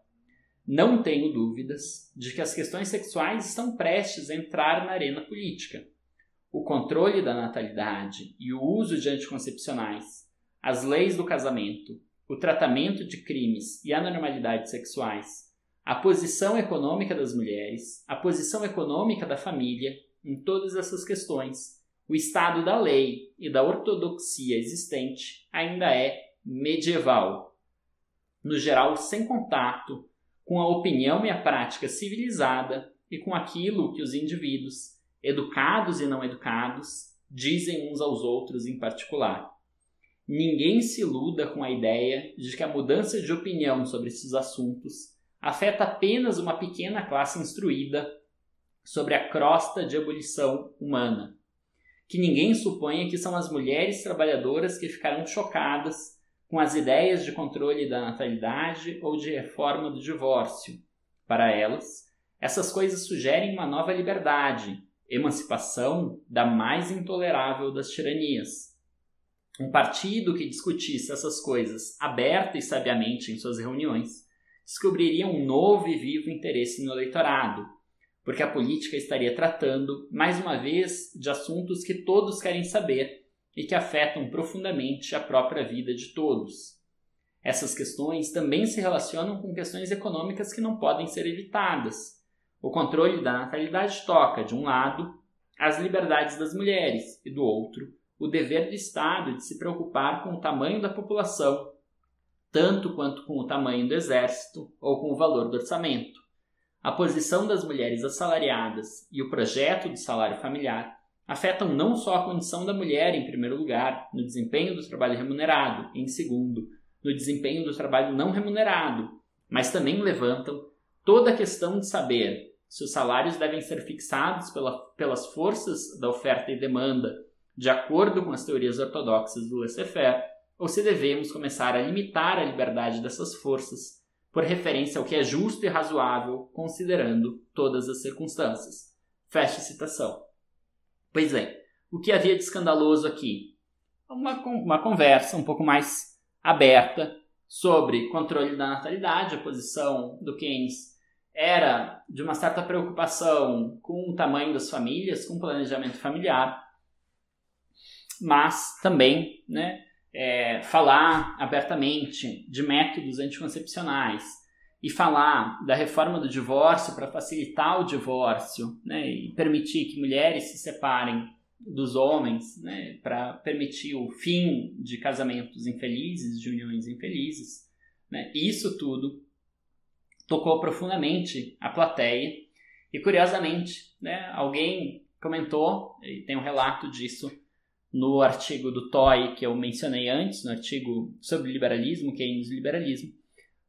Não tenho dúvidas de que as questões sexuais estão prestes a entrar na arena política. O controle da natalidade e o uso de anticoncepcionais, as leis do casamento, o tratamento de crimes e anormalidades sexuais, a posição econômica das mulheres, a posição econômica da família, em todas essas questões, o estado da lei e da ortodoxia existente ainda é medieval, no geral sem contato com a opinião e a prática civilizada e com aquilo que os indivíduos, educados e não educados, dizem uns aos outros em particular. Ninguém se iluda com a ideia de que a mudança de opinião sobre esses assuntos afeta apenas uma pequena classe instruída sobre a crosta de ebulição humana. Que ninguém suponha que são as mulheres trabalhadoras que ficarão chocadas com as ideias de controle da natalidade ou de reforma do divórcio. Para elas, essas coisas sugerem uma nova liberdade, emancipação da mais intolerável das tiranias. Um partido que discutisse essas coisas aberta e sabiamente em suas reuniões descobriria um novo e vivo interesse no eleitorado, porque a política estaria tratando, mais uma vez, de assuntos que todos querem saber e que afetam profundamente a própria vida de todos. Essas questões também se relacionam com questões econômicas que não podem ser evitadas. O controle da natalidade toca, de um lado, as liberdades das mulheres e, do outro, o dever do Estado de se preocupar com o tamanho da população, tanto quanto com o tamanho do exército ou com o valor do orçamento. A posição das mulheres assalariadas e o projeto do salário familiar afetam não só a condição da mulher, em primeiro lugar, no desempenho do trabalho remunerado, em segundo, no desempenho do trabalho não remunerado, mas também levantam toda a questão de saber se os salários devem ser fixados pela, pelas forças da oferta e demanda, de acordo com as teorias ortodoxas do laissez-faire, ou se devemos começar a limitar a liberdade dessas forças por referência ao que é justo e razoável, considerando todas as circunstâncias. Fecha citação. Pois é, o que havia de escandaloso aqui? Uma, uma conversa um pouco mais aberta sobre controle da natalidade, a posição do Keynes era de uma certa preocupação com o tamanho das famílias, com o planejamento familiar, mas também né, é, falar abertamente de métodos anticoncepcionais e falar da reforma do divórcio para facilitar o divórcio né, e permitir que mulheres se separem dos homens, né, para permitir o fim de casamentos infelizes, de uniões infelizes. Né, isso tudo tocou profundamente a plateia e, curiosamente, né, alguém comentou, e tem um relato disso no artigo do Toy que eu mencionei antes, no artigo sobre liberalismo, Keynes e liberalismo,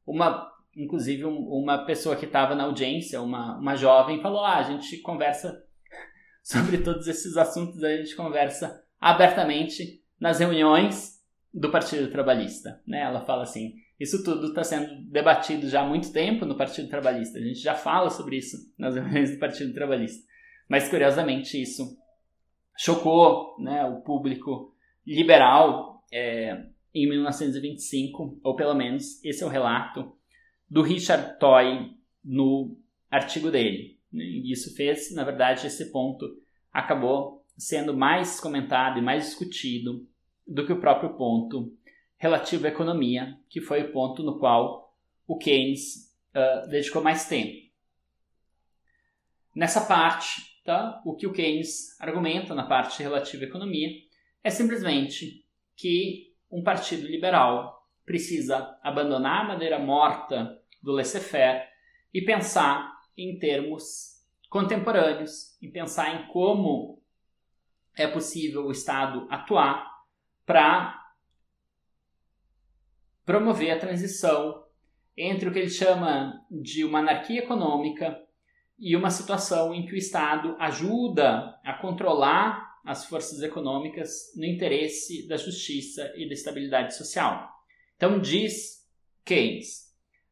uma inclusive um, uma pessoa que estava na audiência, uma, uma jovem, falou: ah, a gente conversa sobre todos esses assuntos, a gente conversa abertamente nas reuniões do Partido Trabalhista. Né? Ela fala assim: isso tudo está sendo debatido já há muito tempo no Partido Trabalhista, a gente já fala sobre isso nas reuniões do Partido Trabalhista. Mas curiosamente isso chocou né, o público liberal é, em 1925, ou pelo menos esse é o relato do Richard Toy no artigo dele. E isso fez, na verdade, esse ponto acabou sendo mais comentado e mais discutido do que o próprio ponto relativo à economia, que foi o ponto no qual o Keynes uh, dedicou mais tempo. Nessa parte, tá, o que o Keynes argumenta na parte relativa à economia é simplesmente que um partido liberal precisa abandonar a madeira morta do laissez-faire e pensar em termos contemporâneos, e pensar em como é possível o Estado atuar para promover a transição entre o que ele chama de uma anarquia econômica e uma situação em que o Estado ajuda a controlar as forças econômicas no interesse da justiça e da estabilidade social. Então, diz Keynes,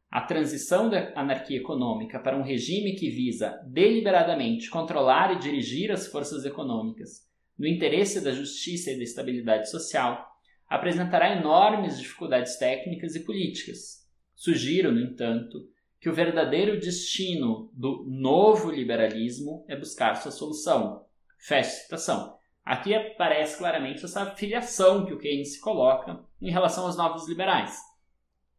a transição da anarquia econômica para um regime que visa deliberadamente controlar e dirigir as forças econômicas no interesse da justiça e da estabilidade social apresentará enormes dificuldades técnicas e políticas. Sugiro, no entanto, que o verdadeiro destino do novo liberalismo é buscar sua solução. Fecha citação. Aqui aparece claramente essa filiação que o Keynes se coloca em relação aos novos liberais.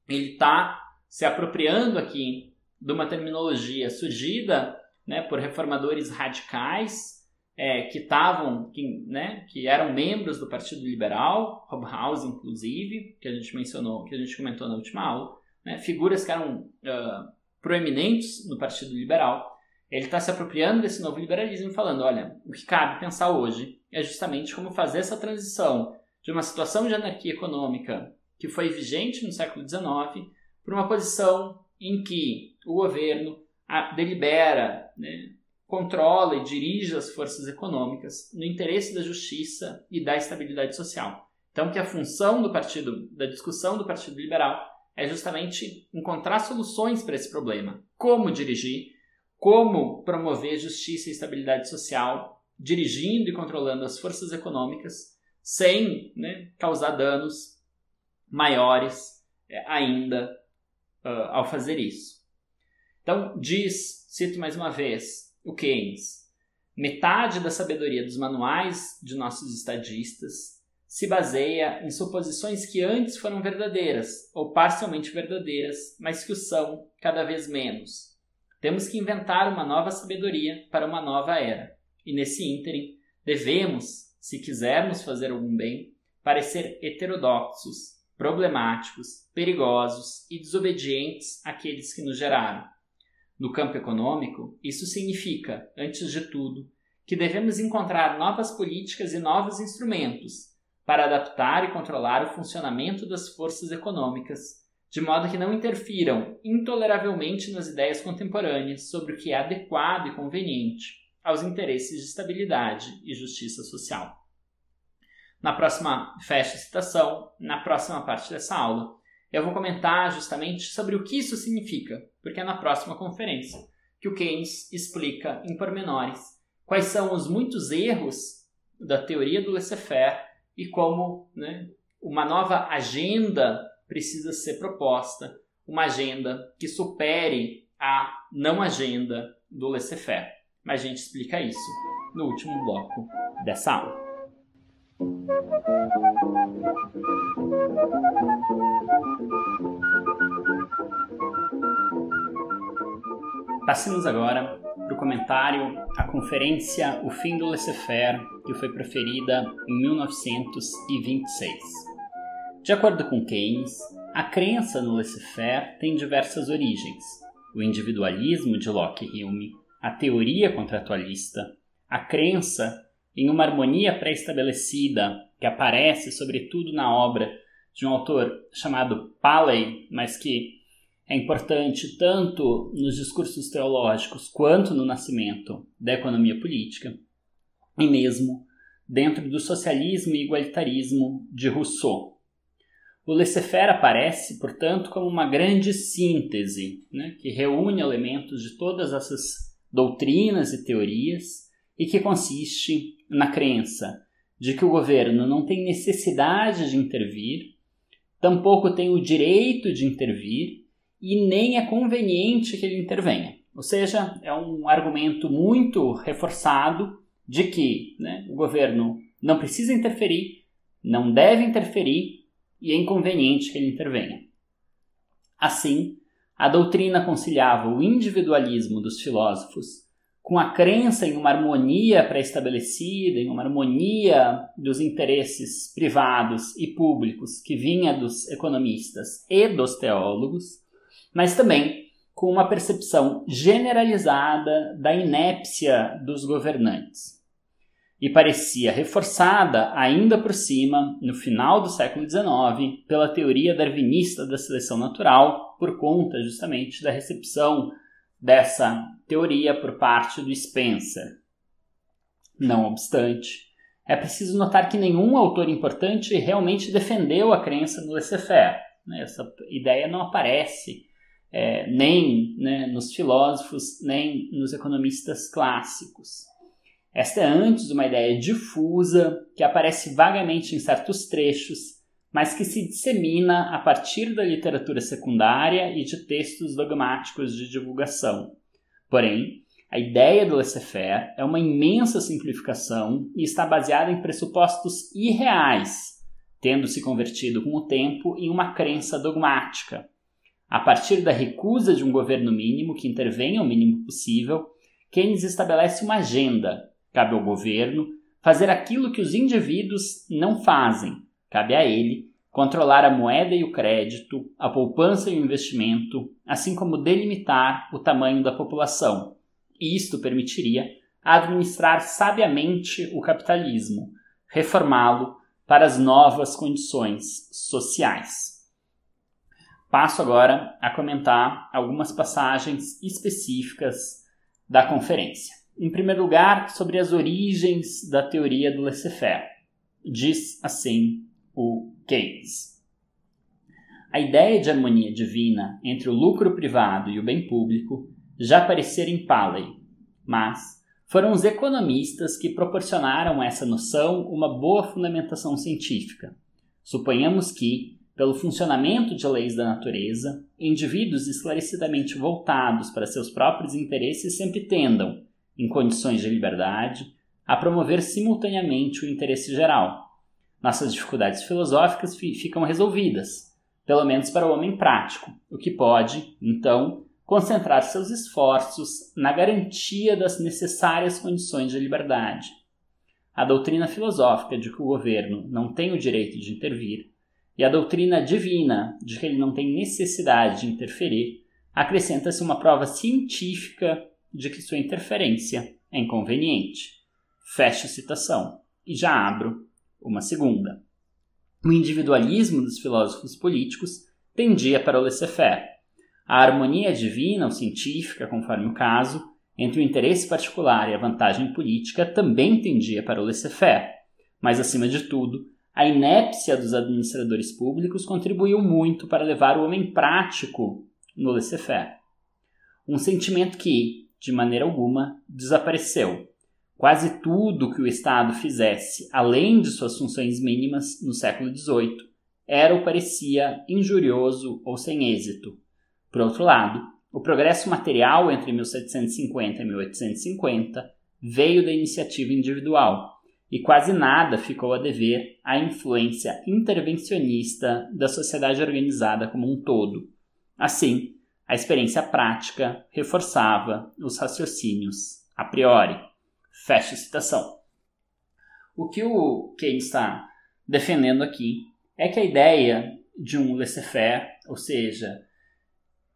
Ele está se apropriando aqui de uma terminologia surgida né, por reformadores radicais é, que estavam, que, né, que eram membros do Partido Liberal, Hobhouse inclusive, que a gente mencionou, que a gente comentou na última aula, né, figuras que eram uh, proeminentes no Partido Liberal ele está se apropriando desse novo liberalismo falando: olha, o que cabe pensar hoje é justamente como fazer essa transição de uma situação de anarquia econômica que foi vigente no século XIX para uma posição em que o governo delibera né, controla e dirige as forças econômicas no interesse da justiça e da estabilidade social. Então, que a função do partido, da discussão do Partido Liberal, é justamente encontrar soluções para esse problema. Como dirigir, como promover justiça e estabilidade social, dirigindo e controlando as forças econômicas, sem né, causar danos maiores é, ainda uh, ao fazer isso. Então, diz, cito mais uma vez, o Keynes: metade da sabedoria dos manuais de nossos estadistas se baseia em suposições que antes foram verdadeiras ou parcialmente verdadeiras, mas que o são cada vez menos. Temos que inventar uma nova sabedoria para uma nova era, e nesse ínterim devemos, se quisermos fazer algum bem, parecer heterodoxos, problemáticos, perigosos e desobedientes àqueles que nos geraram no campo econômico, isso significa, antes de tudo, que devemos encontrar novas políticas e novos instrumentos para adaptar e controlar o funcionamento das forças econômicas, de modo que não interfiram intoleravelmente nas ideias contemporâneas sobre o que é adequado e conveniente aos interesses de estabilidade e justiça social. Na próxima, fecha citação, na próxima parte dessa aula, eu vou comentar justamente sobre o que isso significa, porque é na próxima conferência que o Keynes explica em pormenores quais são os muitos erros da teoria do laissez-faire e como né, uma nova agenda precisa ser proposta, uma agenda que supere a não agenda do laissez-faire. Mas a gente explica isso no último bloco dessa aula. Passemos agora comentário à conferência O Fim do Laissez-faire, que foi proferida em 1926. De acordo com Keynes, a crença no laissez-faire tem diversas origens: o individualismo de Locke e Hume, a teoria contratualista, a crença em uma harmonia pré-estabelecida que aparece sobretudo na obra de um autor chamado Paley, mas que é importante tanto nos discursos teológicos quanto no nascimento da economia política, e mesmo dentro do socialismo e igualitarismo de Rousseau. O laissez-faire aparece, portanto, como uma grande síntese né, que reúne elementos de todas essas doutrinas e teorias e que consiste na crença de que o governo não tem necessidade de intervir, tampouco tem o direito de intervir e nem é conveniente que ele intervenha. Ou seja, é um argumento muito reforçado de que né, o governo não precisa interferir, não deve interferir e é inconveniente que ele intervenha. Assim, a doutrina conciliava o individualismo dos filósofos com a crença em uma harmonia pré-estabelecida, em uma harmonia dos interesses privados e públicos que vinha dos economistas e dos teólogos, mas também com uma percepção generalizada da inépcia dos governantes. E parecia reforçada ainda por cima, no final do século XIX, pela teoria darwinista da seleção natural, por conta justamente da recepção dessa teoria por parte do Spencer. Não obstante, é preciso notar que nenhum autor importante realmente defendeu a crença no laissez-faire. Né? Essa ideia não aparece é, nem né, nos filósofos, nem nos economistas clássicos. Esta é antes uma ideia difusa que aparece vagamente em certos trechos mas que se dissemina a partir da literatura secundária e de textos dogmáticos de divulgação. Porém, a ideia do laissez-faire é uma imensa simplificação e está baseada em pressupostos irreais, tendo se convertido com o tempo em uma crença dogmática. A partir da recusa de um governo mínimo que intervenha o mínimo possível, Keynes estabelece uma agenda. Cabe ao governo fazer aquilo que os indivíduos não fazem, Cabe a ele controlar a moeda e o crédito, a poupança e o investimento, assim como delimitar o tamanho da população. Isto permitiria administrar sabiamente o capitalismo, reformá-lo para as novas condições sociais. Passo agora a comentar algumas passagens específicas da conferência. em primeiro lugar, sobre as origens da teoria do laissez-faire. Diz assim o Keynes. A ideia de harmonia divina entre o lucro privado e o bem público já aparecera em Paley, mas foram os economistas que proporcionaram a essa noção uma boa fundamentação científica. Suponhamos que, pelo funcionamento de leis da natureza, indivíduos esclarecidamente voltados para seus próprios interesses sempre tendam, em condições de liberdade, a promover simultaneamente o interesse geral. Nossas dificuldades filosóficas ficam resolvidas, pelo menos para o homem prático, o que pode, então, concentrar seus esforços na garantia das necessárias condições de liberdade. A doutrina filosófica de que o governo não tem o direito de intervir e a doutrina divina de que ele não tem necessidade de interferir acrescenta-se uma prova científica de que sua interferência é inconveniente. Fecho citação e já abro uma segunda. O individualismo dos filósofos políticos tendia para o laissez-faire. A harmonia divina ou científica, conforme o caso, entre o interesse particular e a vantagem política também tendia para o laissez-faire. Mas, acima de tudo, a inépcia dos administradores públicos contribuiu muito para levar o homem prático no laissez-faire. Um sentimento que, de maneira alguma, desapareceu. Quase tudo que o Estado fizesse, além de suas funções mínimas, no século XVIII, era ou parecia injurioso ou sem êxito. Por outro lado, o progresso material entre 1750 e 1850 veio da iniciativa individual, e quase nada ficou a dever à influência intervencionista da sociedade organizada como um todo. Assim, a experiência prática reforçava os raciocínios a priori. Fecha citação. O que o Keynes está defendendo aqui é que a ideia de um laissez-faire, ou seja,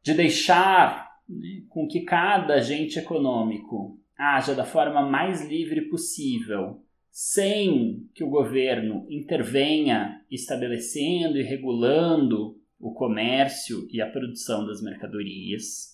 de deixar né, com que cada agente econômico haja da forma mais livre possível, sem que o governo intervenha estabelecendo e regulando o comércio e a produção das mercadorias.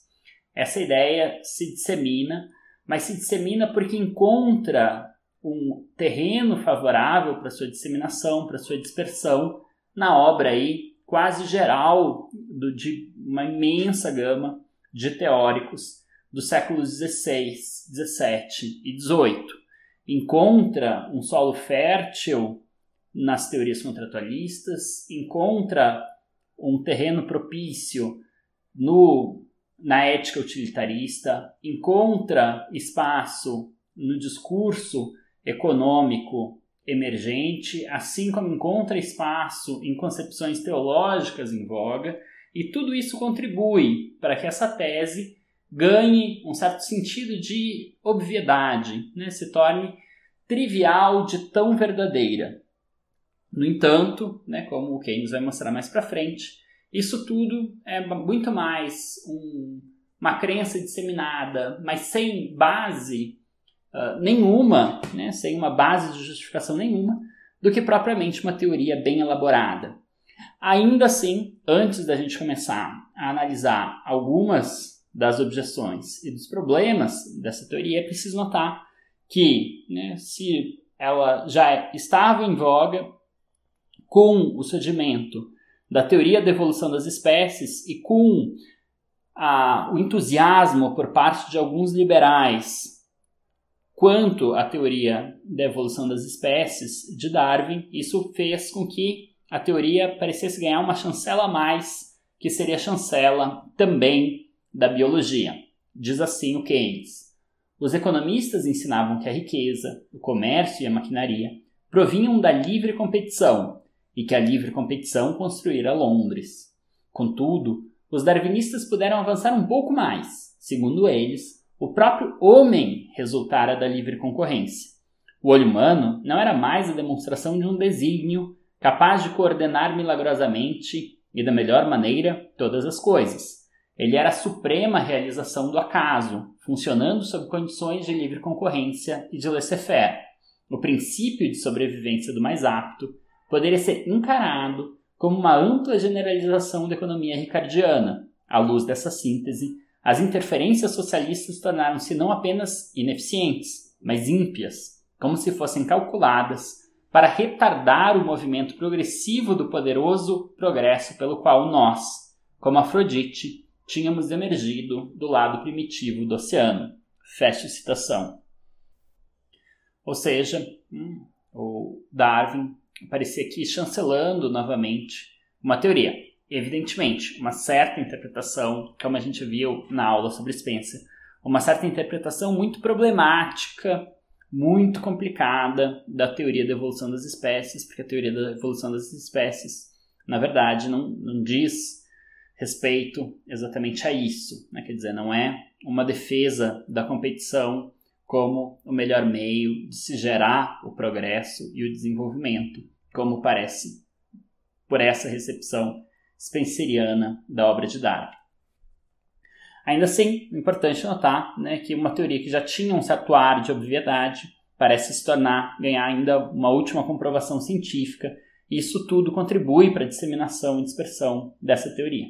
Essa ideia se dissemina, mas se dissemina porque encontra um terreno favorável para sua disseminação, para sua dispersão na obra aí quase geral do, de uma imensa gama de teóricos dos séculos XVI, XVII e XVIII. Encontra um solo fértil nas teorias contratualistas, encontra um terreno propício no, na ética utilitarista, encontra espaço no discurso econômico emergente, assim como encontra espaço em concepções teológicas em voga, e tudo isso contribui para que essa tese ganhe um certo sentido de obviedade, né? se torne trivial de tão verdadeira. No entanto, né, como o Keynes vai mostrar mais para frente, isso tudo é muito mais um, uma crença disseminada, mas sem base uh, nenhuma, né, sem uma base de justificação nenhuma, do que propriamente uma teoria bem elaborada. Ainda assim, antes da gente começar a analisar algumas das objeções e dos problemas dessa teoria, é preciso notar que, né, se ela já estava em voga com o surgimento da teoria da evolução das espécies e com a, o entusiasmo por parte de alguns liberais quanto à teoria da evolução das espécies de Darwin, isso fez com que a teoria parecesse ganhar uma chancela a mais, que seria a chancela também da biologia. Diz assim o Keynes. Os economistas ensinavam que a riqueza, o comércio e a maquinaria provinham da livre competição e que a livre competição construíra Londres. Contudo, os darwinistas puderam avançar um pouco mais. Segundo eles, o próprio homem resultara da livre concorrência. O olho humano não era mais a demonstração de um desígnio capaz de coordenar milagrosamente e da melhor maneira todas as coisas. Ele era a suprema realização do acaso, funcionando sob condições de livre concorrência e de laissez-faire. O princípio de sobrevivência do mais apto poderia ser encarado como uma ampla generalização da economia ricardiana. À luz dessa síntese, as interferências socialistas tornaram-se não apenas ineficientes, mas ímpias, como se fossem calculadas para retardar o movimento progressivo do poderoso progresso pelo qual nós, como Afrodite, tínhamos emergido do lado primitivo do oceano. Fecha citação. Ou seja, hum, o Darwin parecia aqui chancelando novamente uma teoria. Evidentemente, uma certa interpretação, como a gente viu na aula sobre Spencer, uma certa interpretação muito problemática, muito complicada da teoria da evolução das espécies, porque a teoria da evolução das espécies, na verdade, não, não diz respeito exatamente a isso. Né? Quer dizer, não é uma defesa da competição como o melhor meio de se gerar o progresso e o desenvolvimento, como parece por essa recepção spenceriana da obra de Darwin. Ainda assim, é importante notar né, que uma teoria que já tinha um certo ar de obviedade parece se tornar, ganhar ainda uma última comprovação científica, e isso tudo contribui para a disseminação e dispersão dessa teoria.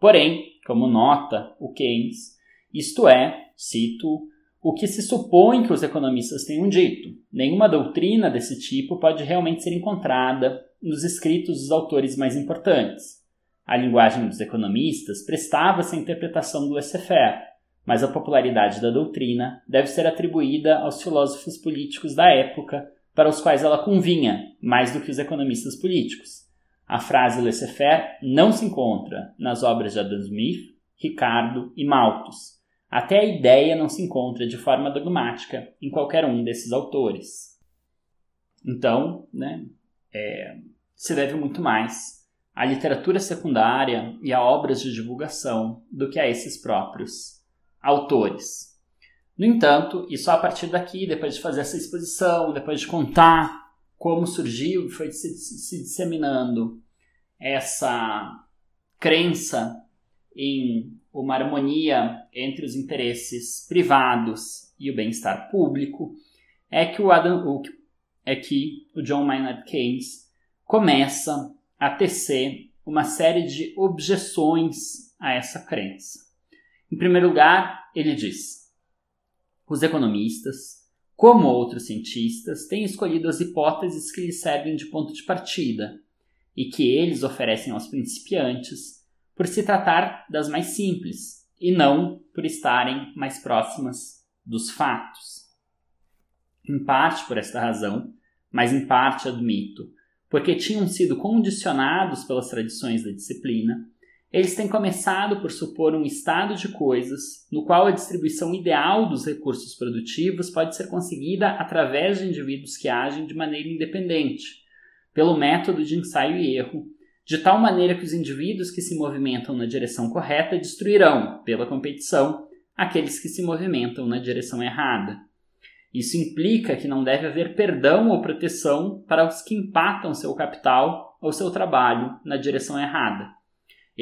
Porém, como nota o Keynes, isto é, cito, o que se supõe que os economistas tenham dito. Nenhuma doutrina desse tipo pode realmente ser encontrada nos escritos dos autores mais importantes. A linguagem dos economistas prestava-se à interpretação do laissez-faire, mas a popularidade da doutrina deve ser atribuída aos filósofos políticos da época para os quais ela convinha, mais do que os economistas políticos. A frase laissez-faire não se encontra nas obras de Adam Smith, Ricardo e Malthus. Até a ideia não se encontra de forma dogmática em qualquer um desses autores. Então, né, é, se deve muito mais à literatura secundária e a obras de divulgação do que a esses próprios autores. No entanto, e só a partir daqui, depois de fazer essa exposição, depois de contar como surgiu e foi se, se disseminando essa crença em uma harmonia entre os interesses privados e o bem-estar público, é que o Adam, o, é que o John Maynard Keynes começa a tecer uma série de objeções a essa crença. Em primeiro lugar, ele diz: os economistas como outros cientistas, têm escolhido as hipóteses que lhes servem de ponto de partida e que eles oferecem aos principiantes por se tratar das mais simples e não por estarem mais próximas dos fatos. Em parte por esta razão, mas em parte admito, porque tinham sido condicionados pelas tradições da disciplina, eles têm começado por supor um estado de coisas no qual a distribuição ideal dos recursos produtivos pode ser conseguida através de indivíduos que agem de maneira independente, pelo método de ensaio e erro, de tal maneira que os indivíduos que se movimentam na direção correta destruirão, pela competição, aqueles que se movimentam na direção errada. Isso implica que não deve haver perdão ou proteção para os que empatam seu capital ou seu trabalho na direção errada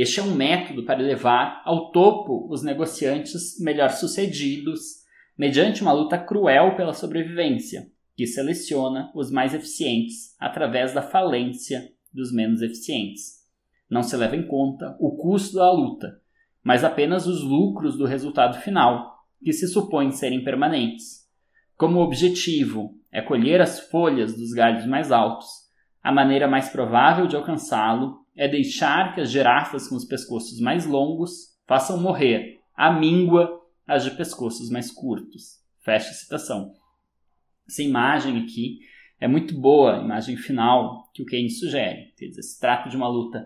este é um método para levar ao topo os negociantes melhor sucedidos, mediante uma luta cruel pela sobrevivência, que seleciona os mais eficientes através da falência dos menos eficientes. Não se leva em conta o custo da luta, mas apenas os lucros do resultado final, que se supõe serem permanentes. Como objetivo é colher as folhas dos galhos mais altos, a maneira mais provável de alcançá-lo é deixar que as girafas com os pescoços mais longos façam morrer a míngua as de pescoços mais curtos. Fecha a citação. Essa imagem aqui é muito boa, a imagem final que o Keynes sugere. Quer dizer, se trata de uma luta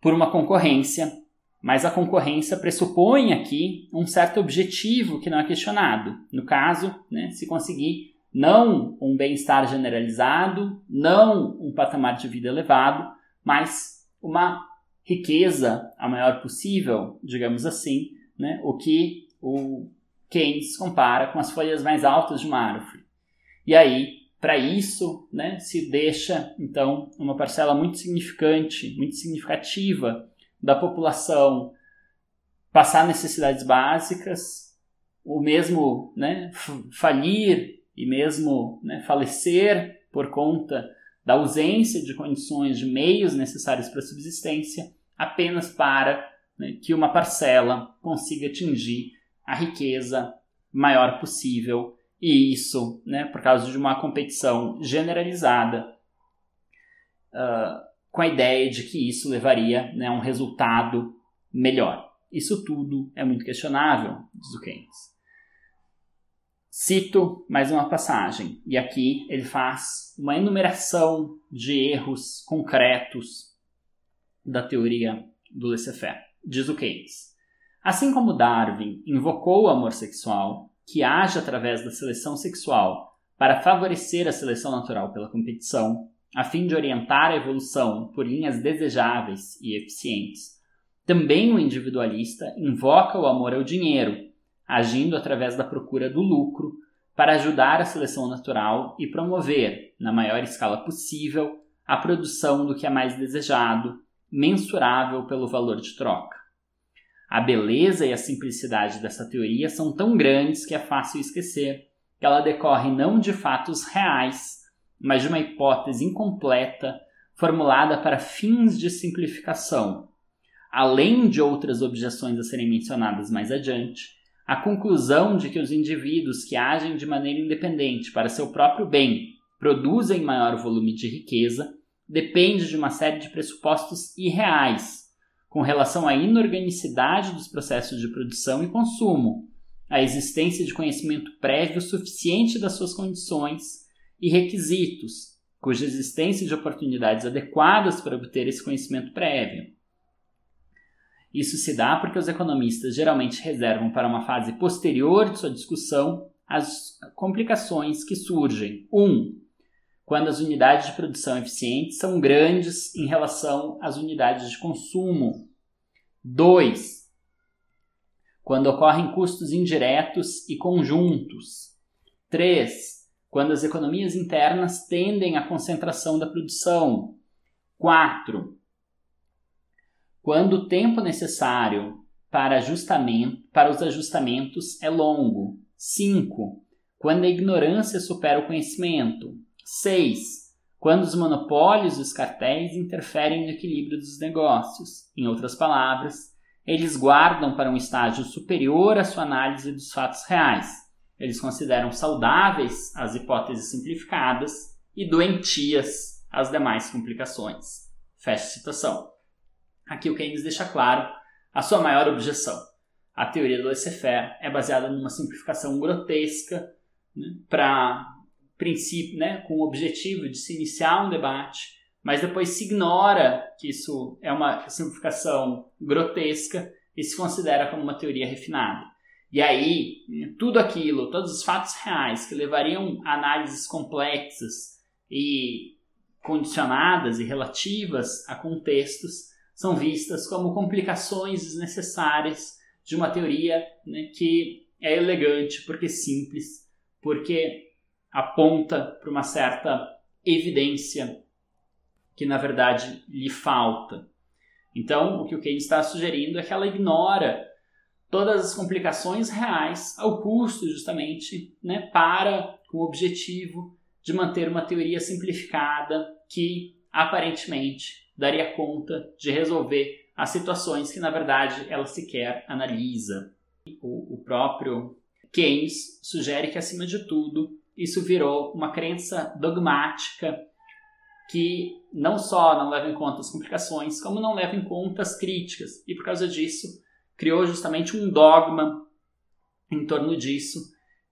por uma concorrência, mas a concorrência pressupõe aqui um certo objetivo que não é questionado. No caso, né, se conseguir não um bem-estar generalizado, não um patamar de vida elevado, mas uma riqueza a maior possível, digamos assim, né? o que o Keynes compara com as folhas mais altas de uma árvore. E aí, para isso, né, se deixa então uma parcela muito significante, muito significativa da população passar necessidades básicas, ou mesmo né, falir e mesmo né, falecer por conta da ausência de condições de meios necessários para a subsistência apenas para né, que uma parcela consiga atingir a riqueza maior possível e isso, né, por causa de uma competição generalizada, uh, com a ideia de que isso levaria né, a um resultado melhor. Isso tudo é muito questionável, diz o Keynes. Cito mais uma passagem, e aqui ele faz uma enumeração de erros concretos da teoria do laissez-faire. Diz o Keynes: Assim como Darwin invocou o amor sexual, que age através da seleção sexual para favorecer a seleção natural pela competição, a fim de orientar a evolução por linhas desejáveis e eficientes, também o individualista invoca o amor ao dinheiro, agindo através da procura do lucro para ajudar a seleção natural e promover, na maior escala possível, a produção do que é mais desejado, mensurável pelo valor de troca. A beleza e a simplicidade dessa teoria são tão grandes que é fácil esquecer que ela decorre não de fatos reais, mas de uma hipótese incompleta formulada para fins de simplificação. Além de outras objeções a serem mencionadas mais adiante, a conclusão de que os indivíduos que agem de maneira independente para seu próprio bem produzem maior volume de riqueza depende de uma série de pressupostos irreais com relação à inorganicidade dos processos de produção e consumo, a existência de conhecimento prévio suficiente das suas condições e requisitos, cuja existência de oportunidades adequadas para obter esse conhecimento prévio. Isso se dá porque os economistas geralmente reservam para uma fase posterior de sua discussão as complicações que surgem. 1. Um, quando as unidades de produção eficientes são grandes em relação às unidades de consumo. 2. Quando ocorrem custos indiretos e conjuntos. 3 quando as economias internas tendem à concentração da produção. 4. Quando o tempo necessário para, ajustamento, para os ajustamentos é longo. 5. Quando a ignorância supera o conhecimento. 6. Quando os monopólios e os cartéis interferem no equilíbrio dos negócios. Em outras palavras, eles guardam para um estágio superior a sua análise dos fatos reais eles consideram saudáveis as hipóteses simplificadas e doentias as demais complicações. Fecha citação. Aqui o Keynes deixa claro a sua maior objeção. A teoria do laissez-faire é baseada numa simplificação grotesca né, para princípio, né, com o objetivo de se iniciar um debate, mas depois se ignora que isso é uma simplificação grotesca e se considera como uma teoria refinada. E aí, tudo aquilo, todos os fatos reais que levariam a análises complexas e condicionadas e relativas a contextos são vistas como complicações desnecessárias de uma teoria né, que é elegante porque simples, porque aponta para uma certa evidência que na verdade lhe falta. Então, o que o Keynes está sugerindo é que ela ignora todas as complicações reais ao custo justamente né, para com o objetivo de manter uma teoria simplificada que aparentemente daria conta de resolver as situações que na verdade ela sequer analisa. O, o próprio Keynes sugere que acima de tudo isso virou uma crença dogmática que não só não leva em conta as complicações, como não leva em conta as críticas, e por causa disso criou justamente um dogma em torno disso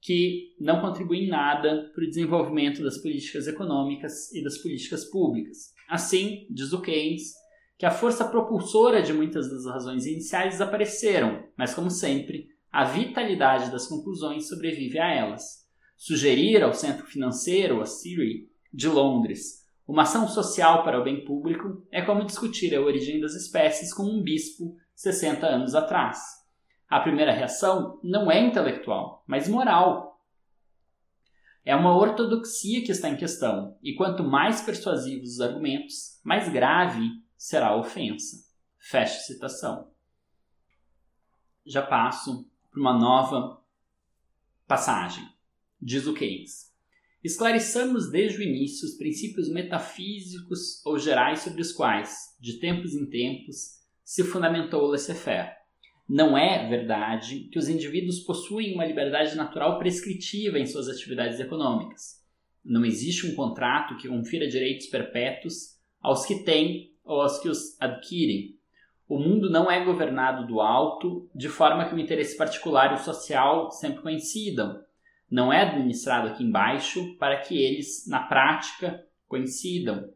que não contribui em nada para o desenvolvimento das políticas econômicas e das políticas públicas. Assim, diz o Keynes, que a força propulsora de muitas das razões iniciais desapareceram, mas como sempre, a vitalidade das conclusões sobrevive a elas. Sugerir ao centro financeiro, a Ciri, de Londres, uma ação social para o bem público é como discutir a origem das espécies com um bispo 60 anos atrás. A primeira reação não é intelectual, mas moral. É uma ortodoxia que está em questão, e quanto mais persuasivos os argumentos, mais grave será a ofensa. Fecha citação. Já passo para uma nova passagem. Diz o Keynes. Esclareçamos desde o início os princípios metafísicos ou gerais sobre os quais, de tempos em tempos, se fundamentou o laissez-faire. Não é verdade que os indivíduos possuem uma liberdade natural prescritiva em suas atividades econômicas. Não existe um contrato que confira direitos perpétuos aos que têm ou aos que os adquirem. O mundo não é governado do alto, de forma que o interesse particular e o social sempre coincidam. Não é administrado aqui embaixo para que eles, na prática, coincidam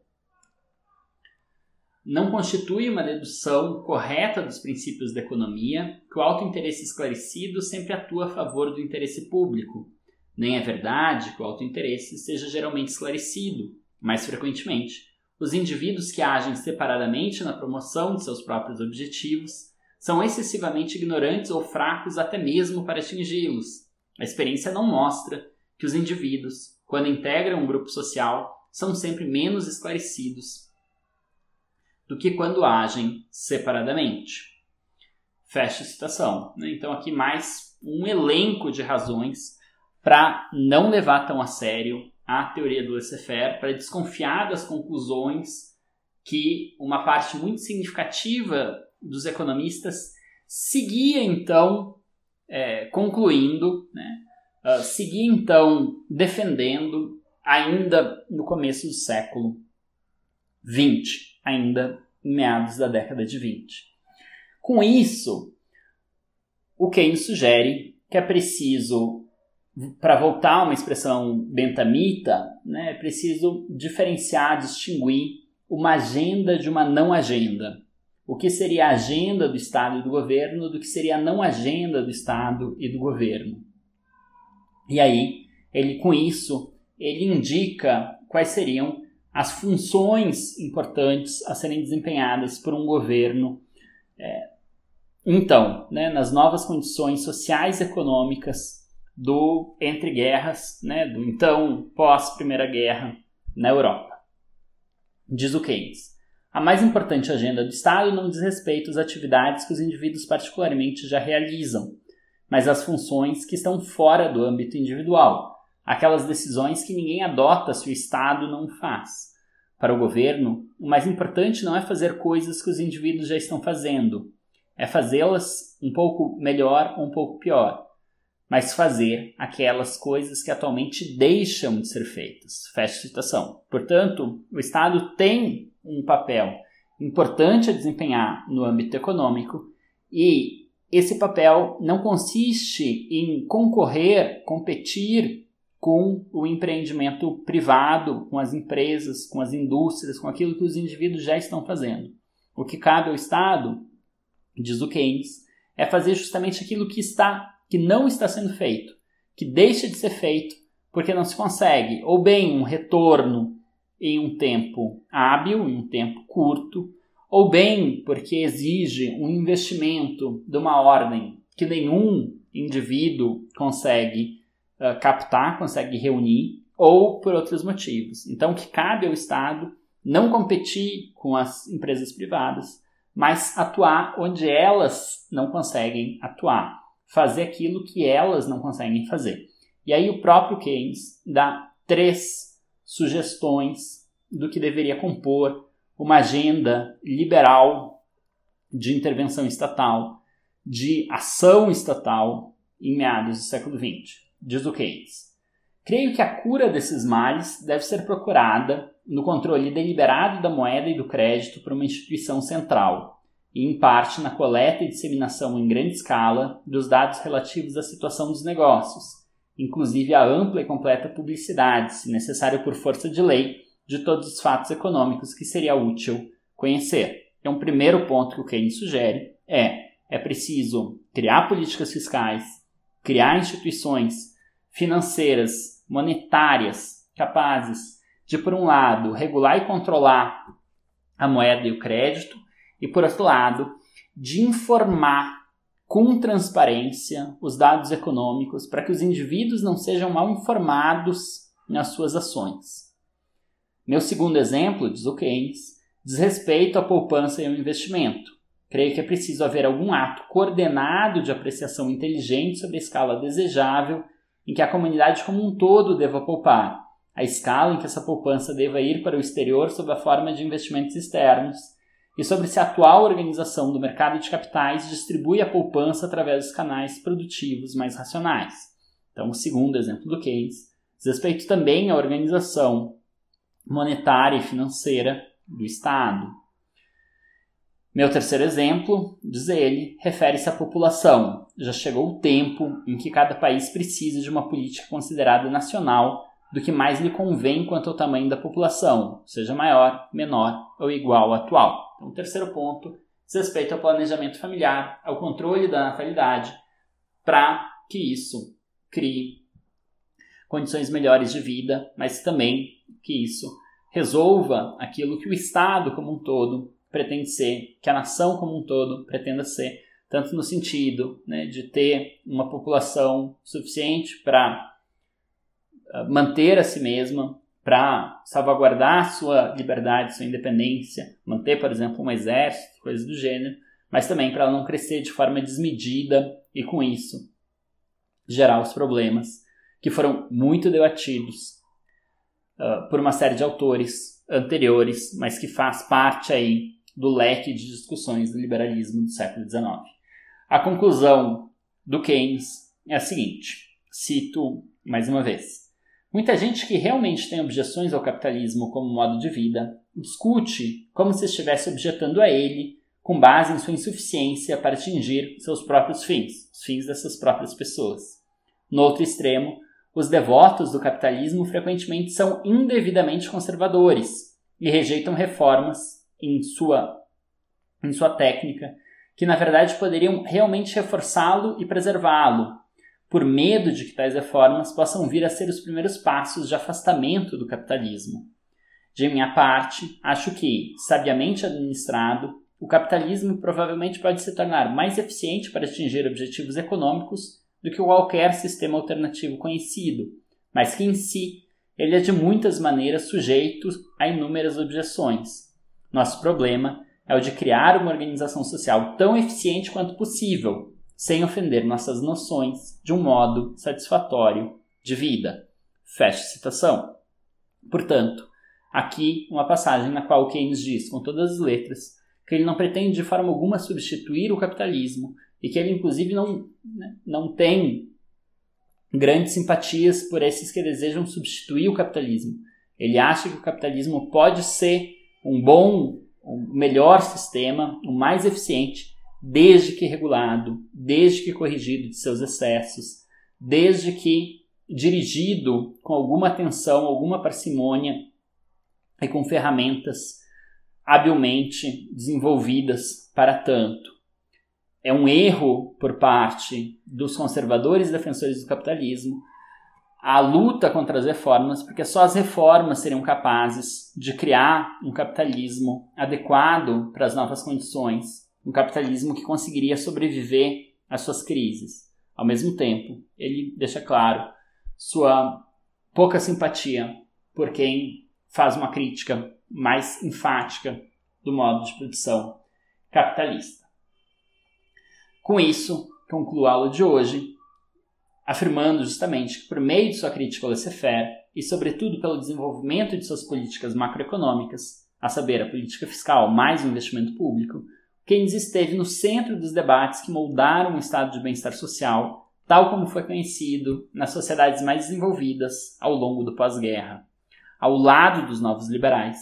não constitui uma dedução correta dos princípios da economia que o alto interesse esclarecido sempre atua a favor do interesse público. Nem é verdade que o alto interesse seja geralmente esclarecido, mais frequentemente. Os indivíduos que agem separadamente na promoção de seus próprios objetivos são excessivamente ignorantes ou fracos até mesmo para atingi-los. A experiência não mostra que os indivíduos, quando integram um grupo social, são sempre menos esclarecidos do que quando agem separadamente. Fecha citação. Né? Então, aqui mais um elenco de razões para não levar tão a sério a teoria do laissez-faire, para desconfiar das conclusões que uma parte muito significativa dos economistas seguia então é, concluindo, né, uh, seguia então defendendo ainda no começo do século XX, ainda em meados da década de 20. Com isso, o Keynes sugere que é preciso, para voltar a uma expressão bentamita, né, é preciso diferenciar, distinguir uma agenda de uma não agenda. O que seria a agenda do Estado e do governo do que seria a não agenda do Estado e do governo. E aí, ele com isso, ele indica quais seriam as funções importantes a serem desempenhadas por um governo. É, então, né, nas novas condições sociais e econômicas do entre guerras, né, do então pós Primeira Guerra na Europa. Diz o Keynes. A mais importante agenda do Estado não diz respeito às atividades que os indivíduos particularmente já realizam, mas às funções que estão fora do âmbito individual, aquelas decisões que ninguém adota se o Estado não faz. Para o governo, o mais importante não é fazer coisas que os indivíduos já estão fazendo, é fazê-las um pouco melhor ou um pouco pior, mas fazer aquelas coisas que atualmente deixam de ser feitas. Fecha citação. Portanto, o Estado tem um papel importante a desempenhar no âmbito econômico e esse papel não consiste em concorrer, competir com o empreendimento privado, com as empresas, com as indústrias, com aquilo que os indivíduos já estão fazendo. O que cabe ao Estado, diz o Keynes, é fazer justamente aquilo que está, que não está sendo feito, que deixa de ser feito porque não se consegue, ou bem um retorno em um tempo hábil, em um tempo curto, ou bem porque exige um investimento de uma ordem que nenhum indivíduo consegue uh, captar, consegue reunir, ou por outros motivos. Então, o que cabe ao Estado não competir com as empresas privadas, mas atuar onde elas não conseguem atuar, fazer aquilo que elas não conseguem fazer. E aí o próprio Keynes dá três sugestões do que deveria compor uma agenda liberal de intervenção estatal, de ação estatal em meados do século XX diz o Keynes. Creio que a cura desses males deve ser procurada no controle deliberado da moeda e do crédito por uma instituição central, e em parte na coleta e disseminação em grande escala dos dados relativos à situação dos negócios, inclusive a ampla e completa publicidade, se necessário por força de lei, de todos os fatos econômicos que seria útil conhecer. Então, o primeiro ponto que o Keynes sugere é é preciso criar políticas fiscais, criar instituições financeiras, monetárias, capazes de, por um lado, regular e controlar a moeda e o crédito, e, por outro lado, de informar com transparência os dados econômicos para que os indivíduos não sejam mal informados nas suas ações. Meu segundo exemplo, diz o Keynes, diz respeito à poupança e ao investimento. Creio que é preciso haver algum ato coordenado de apreciação inteligente sobre a escala desejável em que a comunidade como um todo deva poupar, a escala em que essa poupança deva ir para o exterior sob a forma de investimentos externos e sobre se a atual organização do mercado de capitais distribui a poupança através dos canais produtivos mais racionais. Então, o segundo exemplo do Keynes diz respeito também à organização monetária e financeira do Estado. Meu terceiro exemplo, diz ele, refere-se à população. Já chegou o tempo em que cada país precisa de uma política considerada nacional do que mais lhe convém quanto ao tamanho da população, seja maior, menor ou igual ao atual. Então, o terceiro ponto diz respeito ao planejamento familiar, ao controle da natalidade, para que isso crie condições melhores de vida, mas também que isso resolva aquilo que o Estado como um todo pretende ser, que a nação como um todo pretenda ser, tanto no sentido né, de ter uma população suficiente para ah, manter a si mesma, para salvaguardar sua liberdade, sua independência, manter, por exemplo, um exército, coisas do gênero, mas também para ela não crescer de forma desmedida e com isso gerar os problemas que foram muito debatidos uh, por uma série de autores anteriores, mas que faz parte aí do leque de discussões do liberalismo do século XIX. A conclusão do Keynes é a seguinte: cito mais uma vez. Muita gente que realmente tem objeções ao capitalismo como modo de vida discute como se estivesse objetando a ele com base em sua insuficiência para atingir seus próprios fins, os fins dessas próprias pessoas. No outro extremo, os devotos do capitalismo frequentemente são indevidamente conservadores e rejeitam reformas em sua, em sua técnica que, na verdade, poderiam realmente reforçá-lo e preservá-lo, por medo de que tais reformas possam vir a ser os primeiros passos de afastamento do capitalismo. De minha parte, acho que, sabiamente administrado, o capitalismo provavelmente pode se tornar mais eficiente para atingir objetivos econômicos do que qualquer sistema alternativo conhecido, mas que em si ele é de muitas maneiras sujeito a inúmeras objeções. Nosso problema é o de criar uma organização social tão eficiente quanto possível, sem ofender nossas noções de um modo satisfatório de vida. Fecha citação. Portanto, aqui uma passagem na qual Keynes diz, com todas as letras, que ele não pretende de forma alguma substituir o capitalismo e que ele, inclusive, não, né, não tem grandes simpatias por esses que desejam substituir o capitalismo. Ele acha que o capitalismo pode ser um bom, um melhor sistema, o um mais eficiente, desde que regulado, desde que corrigido de seus excessos, desde que dirigido com alguma atenção, alguma parcimônia e com ferramentas habilmente desenvolvidas para tanto. É um erro por parte dos conservadores e defensores do capitalismo a luta contra as reformas, porque só as reformas seriam capazes de criar um capitalismo adequado para as novas condições um capitalismo que conseguiria sobreviver às suas crises. Ao mesmo tempo, ele deixa claro sua pouca simpatia por quem faz uma crítica mais enfática do modo de produção capitalista. Com isso, concluo a aula de hoje afirmando justamente que por meio de sua crítica ao laissez-faire e sobretudo pelo desenvolvimento de suas políticas macroeconômicas, a saber, a política fiscal mais o investimento público, Keynes esteve no centro dos debates que moldaram o estado de bem-estar social, tal como foi conhecido nas sociedades mais desenvolvidas ao longo do pós-guerra. Ao lado dos novos liberais,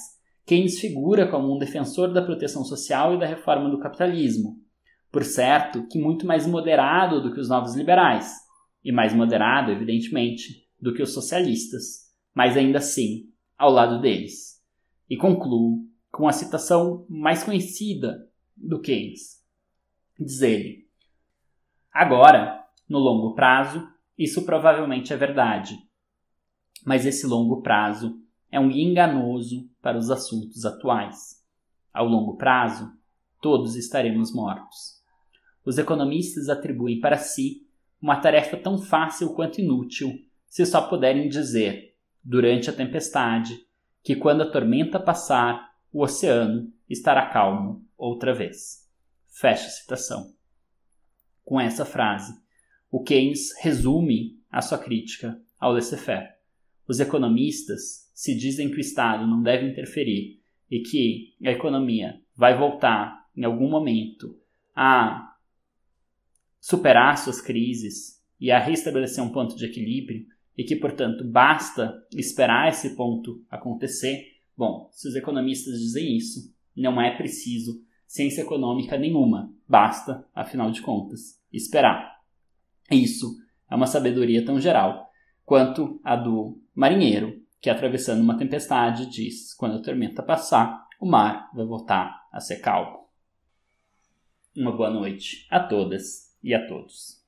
Keynes figura como um defensor da proteção social e da reforma do capitalismo, por certo que muito mais moderado do que os novos liberais, e mais moderado, evidentemente, do que os socialistas, mas ainda assim ao lado deles. E concluo com a citação mais conhecida do Keynes. Diz ele: Agora, no longo prazo, isso provavelmente é verdade. Mas esse longo prazo é um enganoso para os assuntos atuais. Ao longo prazo, todos estaremos mortos. Os economistas atribuem para si uma tarefa tão fácil quanto inútil, se só puderem dizer, durante a tempestade, que quando a tormenta passar, o oceano estará calmo outra vez. Fecha a citação. Com essa frase, o Keynes resume a sua crítica ao laissez-faire. Os economistas se dizem que o Estado não deve interferir e que a economia vai voltar em algum momento a superar suas crises e a restabelecer um ponto de equilíbrio e que, portanto, basta esperar esse ponto acontecer, bom, se os economistas dizem isso, não é preciso ciência econômica nenhuma, basta, afinal de contas, esperar. Isso é uma sabedoria tão geral quanto a do marinheiro, que atravessando uma tempestade diz: quando a tormenta passar, o mar vai voltar a ser calmo. Uma boa noite a todas e a todos.